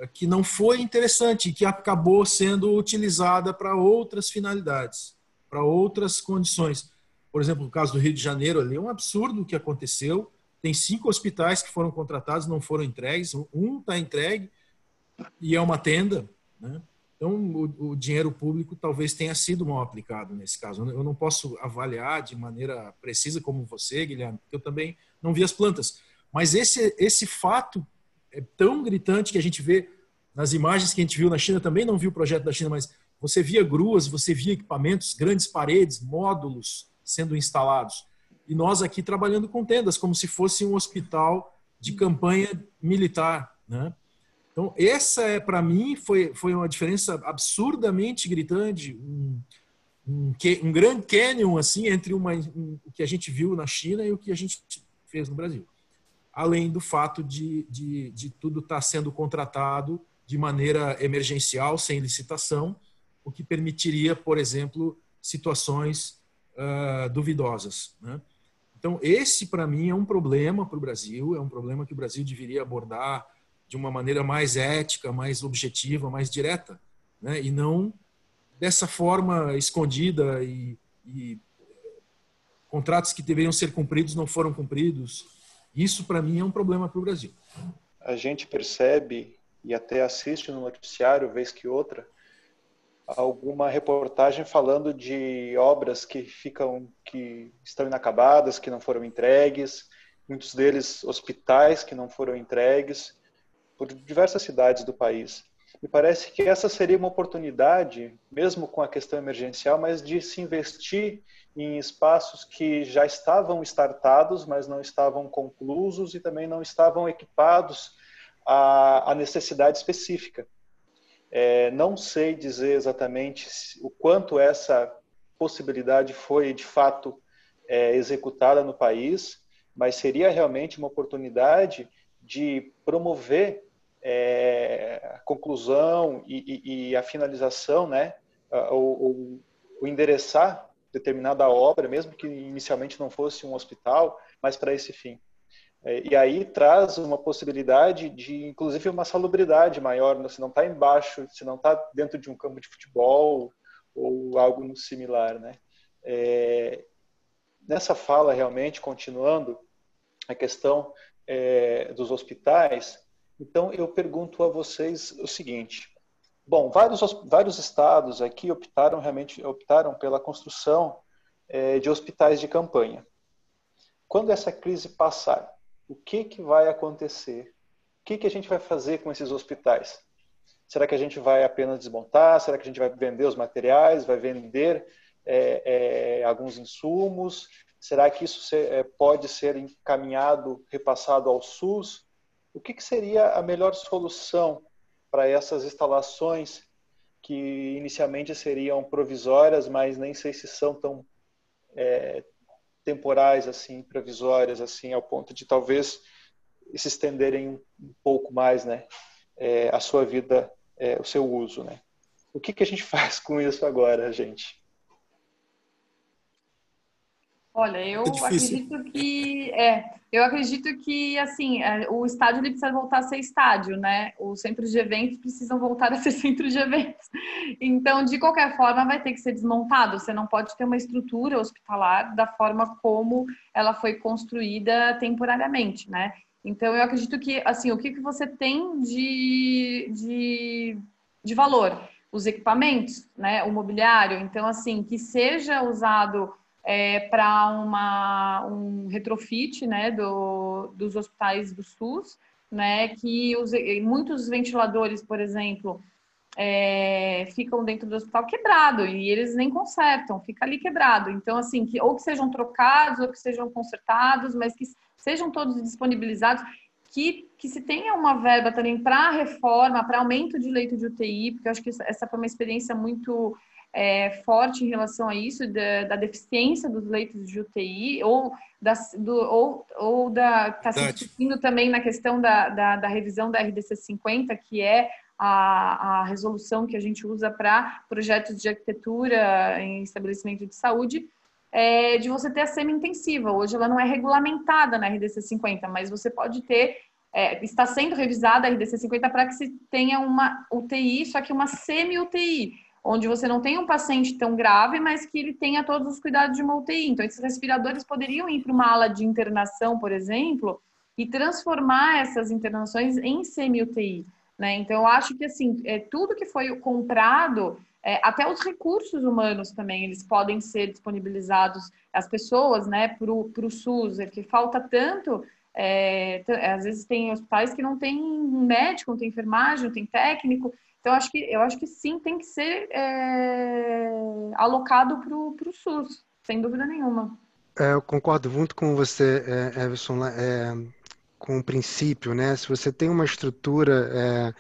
ah, que não foi interessante que acabou sendo utilizada para outras finalidades, para outras condições. Por exemplo, no caso do Rio de Janeiro, ali é um absurdo o que aconteceu. Tem cinco hospitais que foram contratados, não foram entregues. Um está entregue e é uma tenda. Né? Então, o, o, dinheiro público talvez tenha sido mal aplicado nesse caso. Eu não posso avaliar de maneira precisa como você, Guilherme, porque eu também não vi as plantas. Mas esse, esse fato é tão gritante que a gente vê nas imagens que a gente viu na China, também não viu o projeto da China, mas você via gruas, você via equipamentos, grandes paredes, módulos sendo instalados. E nós aqui trabalhando com tendas, como se fosse um hospital de campanha militar, né? Então, essa é para mim foi, foi uma diferença absurdamente gritante, um, um, um grande canyon assim entre uma, um, o que a gente viu na China e o que a gente fez no Brasil. Além do fato de, de, de tudo estar tá sendo contratado de maneira emergencial, sem licitação, o que permitiria, por exemplo, situações uh, duvidosas. Né? Então, esse, para mim, é um problema para o Brasil, é um problema que o Brasil deveria abordar de uma maneira mais ética, mais objetiva, mais direta, né? e não dessa forma escondida e, e contratos que deveriam ser cumpridos não foram cumpridos. Isso, para mim, é um problema para o Brasil. A gente percebe e até assiste no noticiário, vez que outra, alguma reportagem falando de obras que ficam, que estão inacabadas, que não foram entregues, muitos deles hospitais que não foram entregues por diversas cidades do país. Me parece que essa seria uma oportunidade, mesmo com a questão emergencial, mas de se investir em espaços que já estavam startados, mas não estavam conclusos e também não estavam equipados à, à necessidade específica. É, não sei dizer exatamente o quanto essa possibilidade foi de fato é, executada no país, mas seria realmente uma oportunidade de promover é, a conclusão e, e, e, a finalização, né, ou, endereçar determinada obra, mesmo que inicialmente não fosse um hospital, mas para esse fim. É, e aí traz uma possibilidade de, inclusive, uma salubridade maior, né? se não está embaixo, se não está dentro de um campo de futebol ou algo similar, né? É, nessa fala, realmente, continuando, a questão é, dos hospitais, então, eu pergunto a vocês o seguinte: bom, vários, vários estados aqui optaram realmente optaram pela construção é, de hospitais de campanha. Quando essa crise passar, o que, que vai acontecer? O que, que a gente vai fazer com esses hospitais? Será que a gente vai apenas desmontar? Será que a gente vai vender os materiais? Vai vender é, é, alguns insumos? Será que isso ser, é, pode ser encaminhado, repassado ao SUS? o que, que seria a melhor solução para essas instalações que inicialmente seriam provisórias, mas nem sei se são tão é, temporais assim, provisórias assim, ao ponto de talvez se estenderem um pouco mais, né, é, a sua vida, é, o seu uso, né? O que que a gente faz com isso agora, gente? Olha, eu é acredito que é, eu acredito que assim é, o estádio ele precisa voltar a ser estádio, né? Os centros de eventos precisam voltar a ser centros de eventos. Então, de qualquer forma, vai ter que ser desmontado. Você não pode ter uma estrutura hospitalar da forma como ela foi construída temporariamente, né? Então, eu acredito que assim o que, que você tem de, de, de valor, os equipamentos, né? O mobiliário. Então, assim, que seja usado é, para um retrofit né, do, dos hospitais do SUS, né, que os, muitos ventiladores, por exemplo, é, ficam dentro do hospital quebrado e eles nem consertam, fica ali quebrado. Então, assim, que, ou que sejam trocados ou que sejam consertados, mas que sejam todos disponibilizados, que, que se tenha uma verba também para reforma, para aumento de leito de UTI, porque eu acho que essa foi uma experiência muito é, forte em relação a isso, da, da, deficiência dos leitos de UTI, ou da, do, ou, ou da está se discutindo também na questão da, da, da, revisão da RDC 50, que é a, a resolução que a gente usa para projetos de arquitetura em estabelecimento de saúde, é, de você ter a semi-intensiva. Hoje ela não é regulamentada na RDC 50, mas você pode ter é, está sendo revisada a RDC 50 para que se tenha uma UTI, só que uma semi-UTI onde você não tem um paciente tão grave, mas que ele tenha todos os cuidados de uma UTI. Então, esses respiradores poderiam ir para uma ala de internação, por exemplo, e transformar essas internações em semi-UTI. Né? Então, eu acho que assim, é, tudo que foi comprado, é, até os recursos humanos também, eles podem ser disponibilizados às pessoas né, para o SUS, é que falta tanto. É, às vezes tem hospitais que não tem médico, não tem enfermagem, não tem técnico, então, acho que, eu acho que sim, tem que ser é, alocado para o SUS, sem dúvida nenhuma. É, eu concordo muito com você, é, Everson, é, com o princípio, né? Se você tem uma estrutura, é,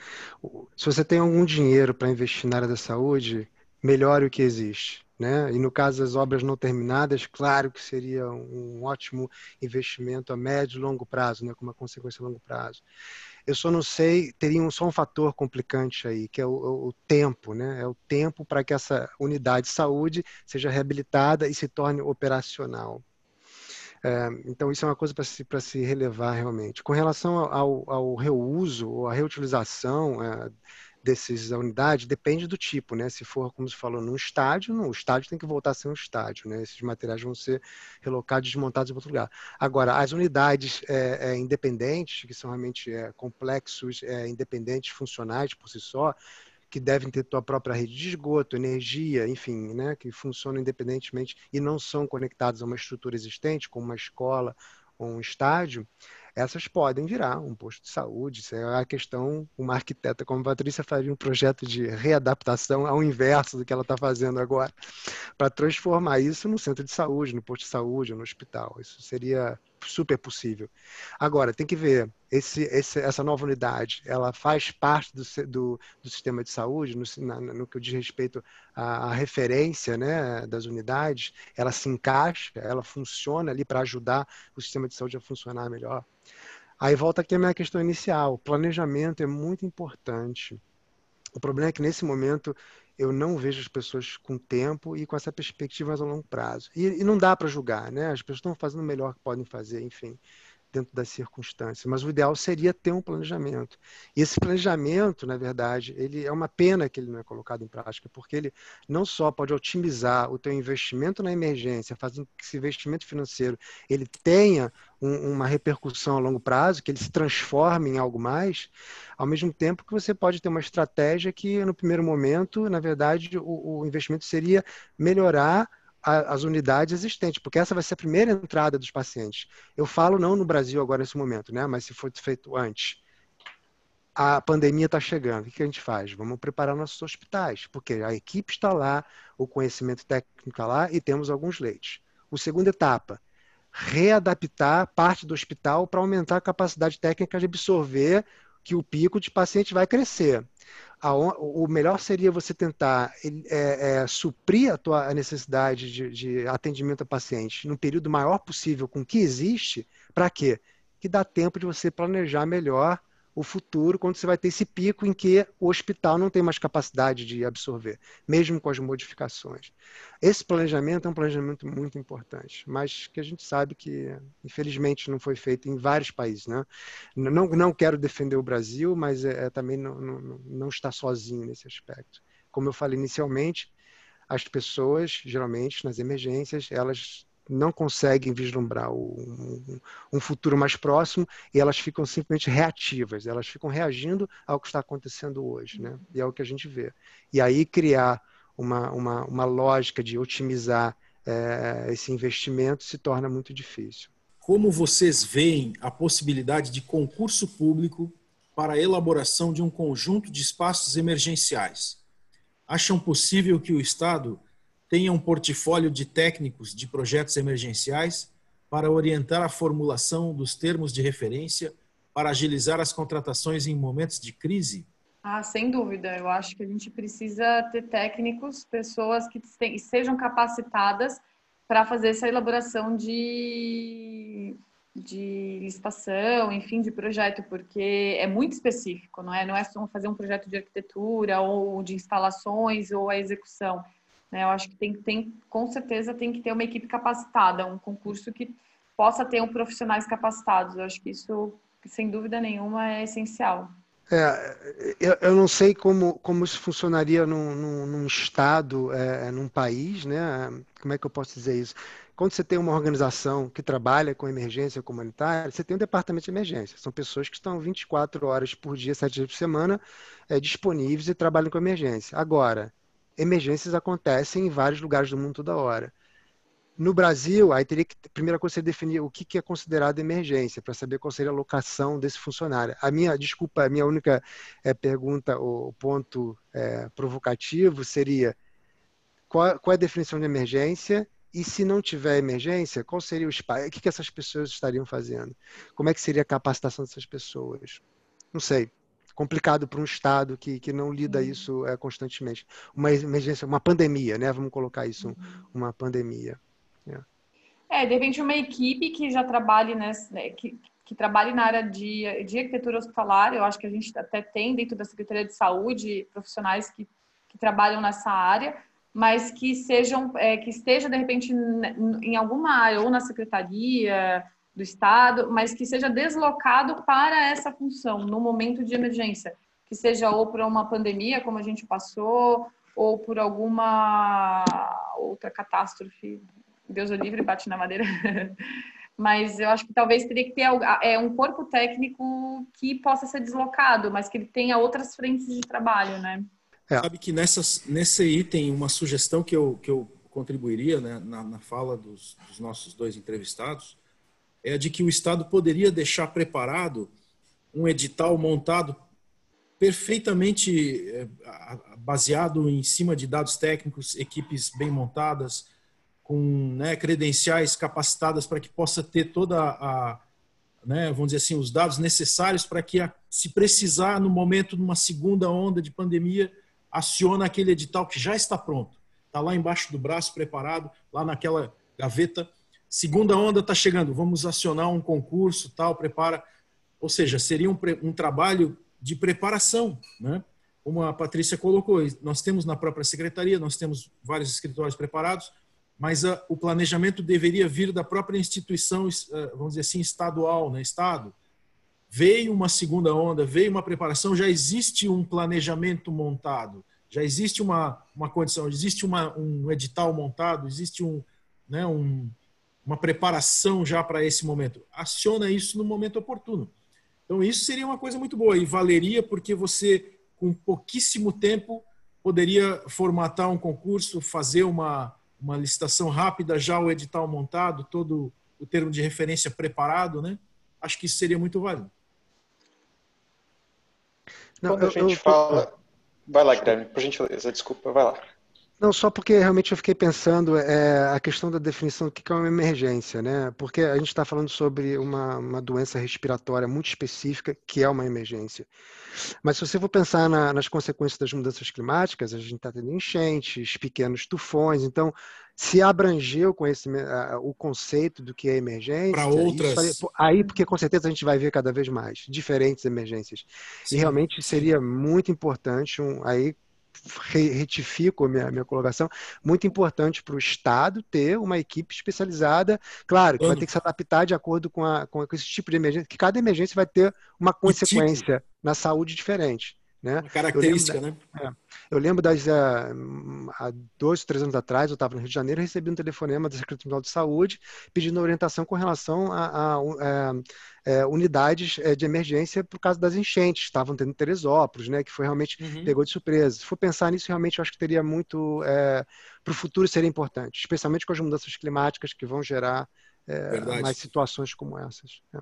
se você tem algum dinheiro para investir na área da saúde, melhore o que existe. Né? E no caso das obras não terminadas, claro que seria um ótimo investimento a médio e longo prazo, né? com uma consequência a longo prazo. Eu só não sei, teria um, só um fator complicante aí, que é o, o tempo, né? É o tempo para que essa unidade de saúde seja reabilitada e se torne operacional. É, então, isso é uma coisa para se, se relevar realmente. Com relação ao, ao reuso ou à reutilização, é, desses unidades depende do tipo, né? Se for, como você falou, num estádio, não, o estádio tem que voltar a ser um estádio, né? Esses materiais vão ser relocados, desmontados em outro lugar. Agora, as unidades é, é, independentes, que são realmente é, complexos, é, independentes, funcionais por si só, que devem ter sua própria rede de esgoto, energia, enfim, né? Que funcionam independentemente e não são conectados a uma estrutura existente, como uma escola ou um estádio, essas podem virar um posto de saúde. Isso é a questão, uma arquiteta como a Patrícia faria um projeto de readaptação ao inverso do que ela está fazendo agora, para transformar isso no centro de saúde, no posto de saúde, no hospital. Isso seria super possível. Agora, tem que ver, esse, esse, essa nova unidade, ela faz parte do, do, do sistema de saúde, no, na, no, que diz respeito à, à, referência né, das unidades, ela se encaixa, ela funciona ali para ajudar o sistema de saúde a funcionar melhor. Aí volta aqui a minha questão inicial, o planejamento é muito importante. O problema é que nesse momento eu não vejo as pessoas com tempo e com essa perspectiva a longo prazo. E, e não dá para julgar, né? As pessoas estão fazendo o melhor que podem fazer, enfim dentro das circunstâncias, mas o ideal seria ter um planejamento. E esse planejamento, na verdade, ele é uma pena que ele não é colocado em prática, porque ele não só pode otimizar o teu investimento na emergência, fazendo que esse investimento financeiro ele tenha um, uma repercussão a longo prazo, que ele se transforme em algo mais, ao mesmo tempo que você pode ter uma estratégia que, no primeiro momento, na verdade, o, o investimento seria melhorar as unidades existentes, porque essa vai ser a primeira entrada dos pacientes. Eu falo não no Brasil agora nesse momento, né? Mas se for feito antes. A pandemia está chegando. O que a gente faz? Vamos preparar nossos hospitais, porque a equipe está lá, o conhecimento técnico está lá e temos alguns leitos. O segunda etapa, readaptar parte do hospital para aumentar a capacidade técnica de absorver que o pico de paciente vai crescer a, o melhor seria você tentar é, é, suprir a tua necessidade de, de, atendimento a paciente no período maior possível com o que existe, para quê? Que dá tempo de você planejar melhor o futuro, quando você vai ter esse pico em que o hospital não tem mais capacidade de absorver, mesmo com as modificações. Esse planejamento é um planejamento muito importante, mas que a gente sabe que, infelizmente, não foi feito em vários países. Né? Não, não quero defender o Brasil, mas é, é também não, não, não está sozinho nesse aspecto. Como eu falei inicialmente, as pessoas, geralmente, nas emergências, elas não conseguem vislumbrar um, um, futuro mais próximo e elas ficam simplesmente reativas, elas ficam reagindo ao que está acontecendo hoje, né? E é o que a gente vê. E aí criar uma, uma, uma lógica de otimizar é, esse investimento se torna muito difícil. Como vocês veem a possibilidade de concurso público para a elaboração de um conjunto de espaços emergenciais? Acham possível que o Estado tenha um portfólio de técnicos de projetos emergenciais para orientar a formulação dos termos de referência para agilizar as contratações em momentos de crise? Ah, sem dúvida. Eu acho que a gente precisa ter técnicos, pessoas que sejam capacitadas para fazer essa elaboração de, de licitação, enfim, de projeto, porque é muito específico, não é? Não é só fazer um projeto de arquitetura ou de instalações ou a execução né? Eu acho que tem, tem, com certeza tem que ter uma equipe capacitada, um concurso que possa ter um profissionais capacitados. Eu acho que isso, sem dúvida nenhuma, é essencial. É, eu, eu, não sei como, como isso funcionaria num, num, num estado, é, num país, né? Como é que eu posso dizer isso? Quando você tem uma organização que trabalha com emergência comunitária, você tem um departamento de emergência. São pessoas que estão 24 horas por dia, 7 dias por semana, é, disponíveis e trabalham com emergência. Agora, emergências acontecem em vários lugares do mundo toda hora. No Brasil, aí teria que, primeira coisa, você definir o que, que é considerado emergência, para saber qual seria a locação desse funcionário. A minha, desculpa, a minha única é, pergunta, o ponto é, provocativo seria qual, qual é a definição de emergência e se não tiver emergência, qual seria o espaço? O que, que essas pessoas estariam fazendo? Como é que seria a capacitação dessas pessoas? Não sei complicado para um Estado que, que não lida uhum. isso é, constantemente. Uma emergência, uma pandemia, né? Vamos colocar isso, uhum. uma pandemia. É. é, de repente uma equipe que já trabalhe nessa, né, que, que trabalhe na área de, de arquitetura hospitalar, eu acho que a gente até tem dentro da Secretaria de Saúde profissionais que, que trabalham nessa área, mas que sejam, é, que esteja de repente em alguma área, ou na secretaria, do Estado, mas que seja deslocado para essa função no momento de emergência, que seja ou por uma pandemia, como a gente passou, ou por alguma outra catástrofe. Deus o livre, bate na madeira. mas eu acho que talvez teria que ter é, um corpo técnico que possa ser deslocado, mas que ele tenha outras frentes de trabalho, né? É. Sabe que nessas, nesse item, uma sugestão que eu, que eu contribuiria né, na, na fala dos, dos nossos dois entrevistados, é de que o Estado poderia deixar preparado um edital montado perfeitamente é, baseado em cima de dados técnicos, equipes bem montadas, com né, credenciais capacitadas para que possa ter toda a, né, vamos dizer assim, os dados necessários para que, se precisar, no momento de uma segunda onda de pandemia, aciona aquele edital que já está pronto. Está lá embaixo do braço, preparado, lá naquela gaveta Segunda onda está chegando, vamos acionar um concurso, tal, prepara. Ou seja, seria um, um trabalho de preparação, né? Como a Patrícia colocou, nós temos na própria secretaria, nós temos vários escritórios preparados, mas a, o planejamento deveria vir da própria instituição, eh, vamos dizer assim, estadual, né? Estado. Veio uma segunda onda, veio uma preparação, já existe um planejamento montado, já existe uma, uma condição, existe uma, um edital montado, existe um, né, um, uma preparação já para esse momento. Aciona isso no momento oportuno. Então, isso seria uma coisa muito boa e valeria porque você, com pouquíssimo tempo, poderia formatar um concurso, fazer uma, uma licitação rápida, já o edital montado, todo o termo de referência preparado, né? Acho que isso seria muito válido. Não, Quando eu, a gente eu, fala. Vai lá, Guilherme, por gentileza, desculpa, vai lá. Não, só porque realmente eu fiquei pensando é, a questão da definição do que é uma emergência, né? Porque a gente está falando sobre uma, uma doença respiratória muito específica, que é uma emergência. Mas se você for pensar na, nas consequências das mudanças climáticas, a gente está tendo enchentes, pequenos tufões, então se abrangeu com esse o conceito do que é emergência. Para outras. aí, porque com certeza a gente vai ver cada vez mais diferentes emergências. Sim, e realmente seria muito importante um, aí retifico a minha, minha colocação, muito importante para o Estado ter uma equipe especializada, claro, que vai ter que se adaptar de acordo com, a, com esse tipo de emergência, que cada emergência vai ter uma tipo. consequência tipo. na saúde diferente. Né? Uma característica, eu lembro, né? É, eu lembro das, uh, há dois, três anos atrás, eu estava no Rio de Janeiro, recebi um telefonema da Secretaria de Saúde pedindo orientação com relação a, a, a, a é, unidades é, de emergência por causa das enchentes, estavam tendo Teresópolis, né? Que foi realmente uhum. pegou de surpresa. Se for pensar nisso, realmente eu acho que teria muito é, para o futuro seria importante, especialmente com as mudanças climáticas que vão gerar é, mais situações como essas. Né?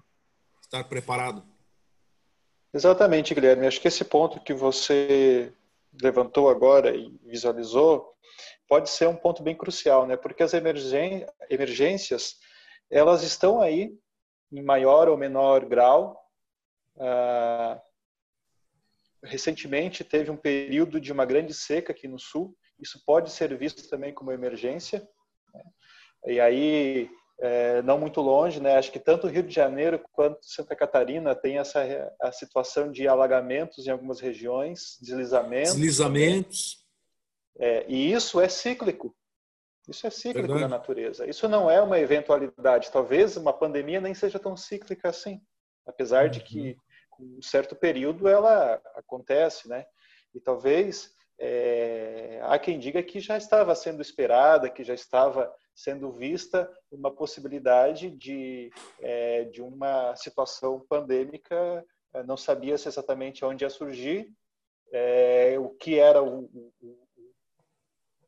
Estar preparado. Exatamente, Guilherme. Acho que esse ponto que você levantou agora e visualizou pode ser um ponto bem crucial, né? Porque as emergências elas estão aí em maior ou menor grau. Ah, recentemente teve um período de uma grande seca aqui no sul. Isso pode ser visto também como emergência. Né? E aí é, não muito longe, né? Acho que tanto o Rio de Janeiro quanto Santa Catarina tem essa a situação de alagamentos em algumas regiões, deslizamentos. Deslizamentos. É, e isso é cíclico. Isso é cíclico Verdade. na natureza. Isso não é uma eventualidade. Talvez uma pandemia nem seja tão cíclica assim, apesar uhum. de que com um certo período ela acontece, né? E talvez é, há quem diga que já estava sendo esperada, que já estava sendo vista uma possibilidade de, é, de uma situação pandêmica, é, não sabia-se exatamente onde ia surgir, é, o que era o, o,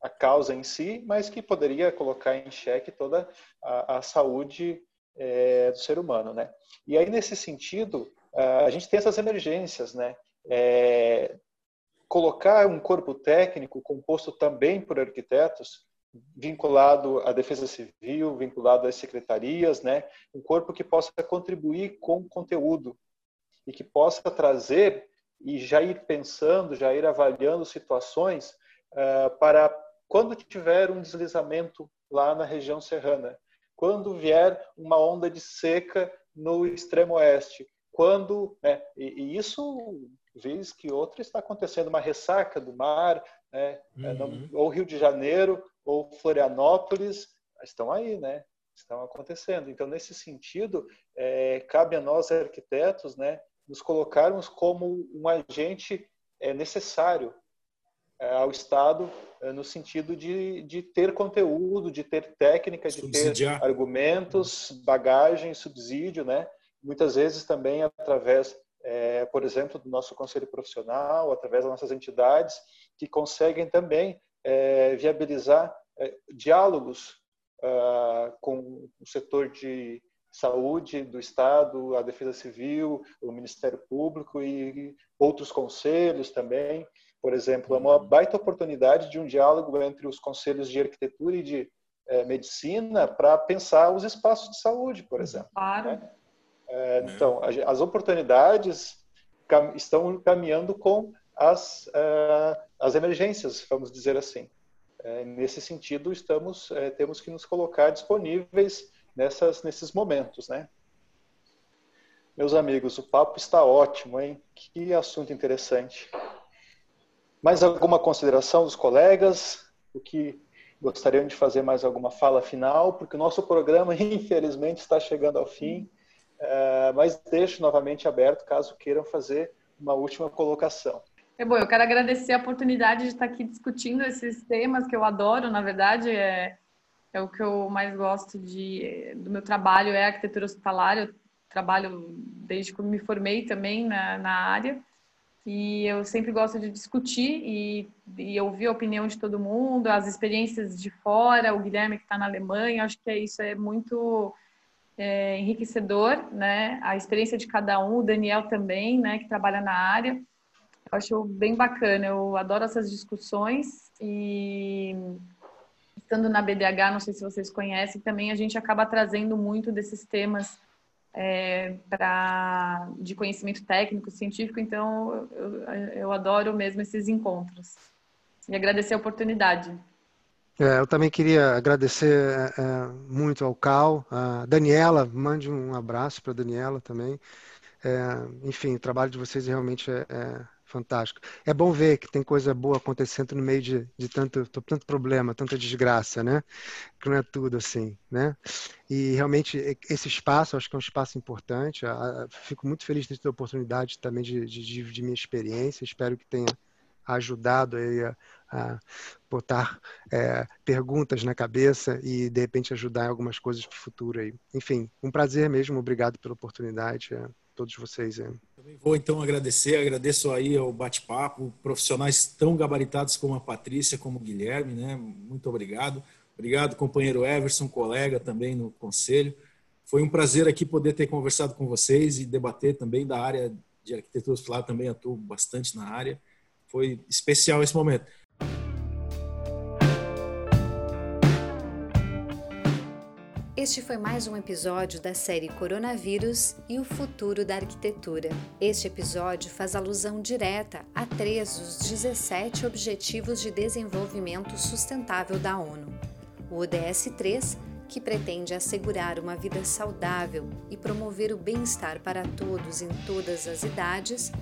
a causa em si, mas que poderia colocar em xeque toda a, a saúde é, do ser humano, né? E aí nesse sentido a gente tem essas emergências, né? É, colocar um corpo técnico composto também por arquitetos, vinculado à defesa civil, vinculado às secretarias, né? Um corpo que possa contribuir com conteúdo e que possa trazer e já ir pensando, já ir avaliando situações uh, para quando tiver um deslizamento lá na região serrana, quando vier uma onda de seca no extremo oeste, quando, né, e, e isso vez que outra está acontecendo uma ressaca do mar, né? É, uhum. ou Rio de Janeiro, ou Florianópolis, estão aí, né? Estão acontecendo. Então, nesse sentido, é, cabe a nós, arquitetos, né, nos colocarmos como um agente é, necessário é, ao Estado, é, no sentido de, de ter conteúdo, de ter técnica, de ter argumentos, bagagem, subsídio, né? Muitas vezes também através é, por exemplo, do nosso conselho profissional, através das nossas entidades, que conseguem também é, viabilizar é, diálogos ah, com o setor de saúde do Estado, a Defesa Civil, o Ministério Público e outros conselhos também. Por exemplo, é uma baita oportunidade de um diálogo entre os conselhos de arquitetura e de é, medicina para pensar os espaços de saúde, por exemplo. Claro. Né? É, né? então, as oportunidades estão caminhando com as, é, as emergências, vamos dizer assim. É, nesse sentido, estamos temos que nos colocar disponíveis nessas, nesses momentos, né? Meus amigos, o papo está ótimo, hein? Que assunto interessante. Mais alguma consideração dos colegas? O que gostariam de fazer mais alguma fala final? Porque o nosso programa, infelizmente, está chegando ao fim. É, mas deixo novamente aberto caso queiram fazer uma última colocação. É bom, eu quero agradecer a oportunidade de estar aqui discutindo esses temas que eu adoro, na verdade, é, é o que eu mais gosto de, do meu trabalho, é arquitetura hospitalar, eu trabalho desde que me formei também na, na área, e eu sempre gosto de discutir e, e ouvir a opinião de todo mundo, as experiências de fora, o Guilherme que está na Alemanha, acho que é, isso é muito é, enriquecedor, né? A experiência de cada um, o Daniel também, né, que trabalha na área. acho bem bacana. Eu adoro essas discussões e estando na BDH, não sei se vocês conhecem, também a gente acaba trazendo muito desses temas é, pra, de conhecimento técnico, científico, então eu, eu adoro mesmo esses encontros. E agradecer a oportunidade. É, eu também queria agradecer é, é muito ao Cal, a Daniela, mande um abraço para Daniela também. Enfim, o trabalho de vocês realmente é, fantástico. É bom ver que tem coisa boa acontecendo no meio de, de tanto, tanto problema, tanta desgraça, né? Que não é tudo assim, né? E realmente esse espaço, acho que é um espaço importante. Fico muito feliz de ter a oportunidade também de, dividir minha experiência. Espero que tenha ajudado a, a botar é, perguntas na cabeça e de repente ajudar em algumas coisas para o futuro aí. Enfim, um prazer mesmo. Obrigado pela oportunidade. É todos vocês. É. Vou então agradecer, agradeço aí ao bate-papo, profissionais tão gabaritados como a Patrícia, como o Guilherme, né? Muito obrigado. Obrigado, companheiro Everson, colega também no conselho. Foi um prazer aqui poder ter conversado com vocês e debater também da área de arquitetura hospitalar, também atuo bastante na área. Foi especial esse momento. Este foi mais um episódio da série Coronavírus e o Futuro da Arquitetura. Este episódio faz alusão direta a três dos 17 Objetivos de Desenvolvimento Sustentável da ONU. O ODS 3, que pretende assegurar uma vida saudável e promover o bem-estar para todos em todas as idades,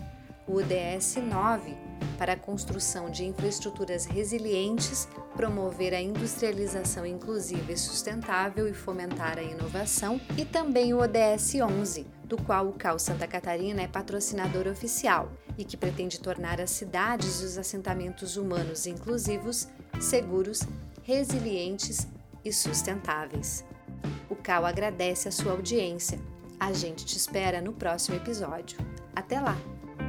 o ODS 9, para a construção de infraestruturas resilientes, promover a industrialização inclusiva e sustentável e fomentar a inovação, e também o ODS 11, do qual o CAL Santa Catarina é patrocinador oficial e que pretende tornar as cidades e os assentamentos humanos inclusivos, seguros, resilientes e sustentáveis. O CAL agradece a sua audiência. A gente te espera no próximo episódio. Até lá!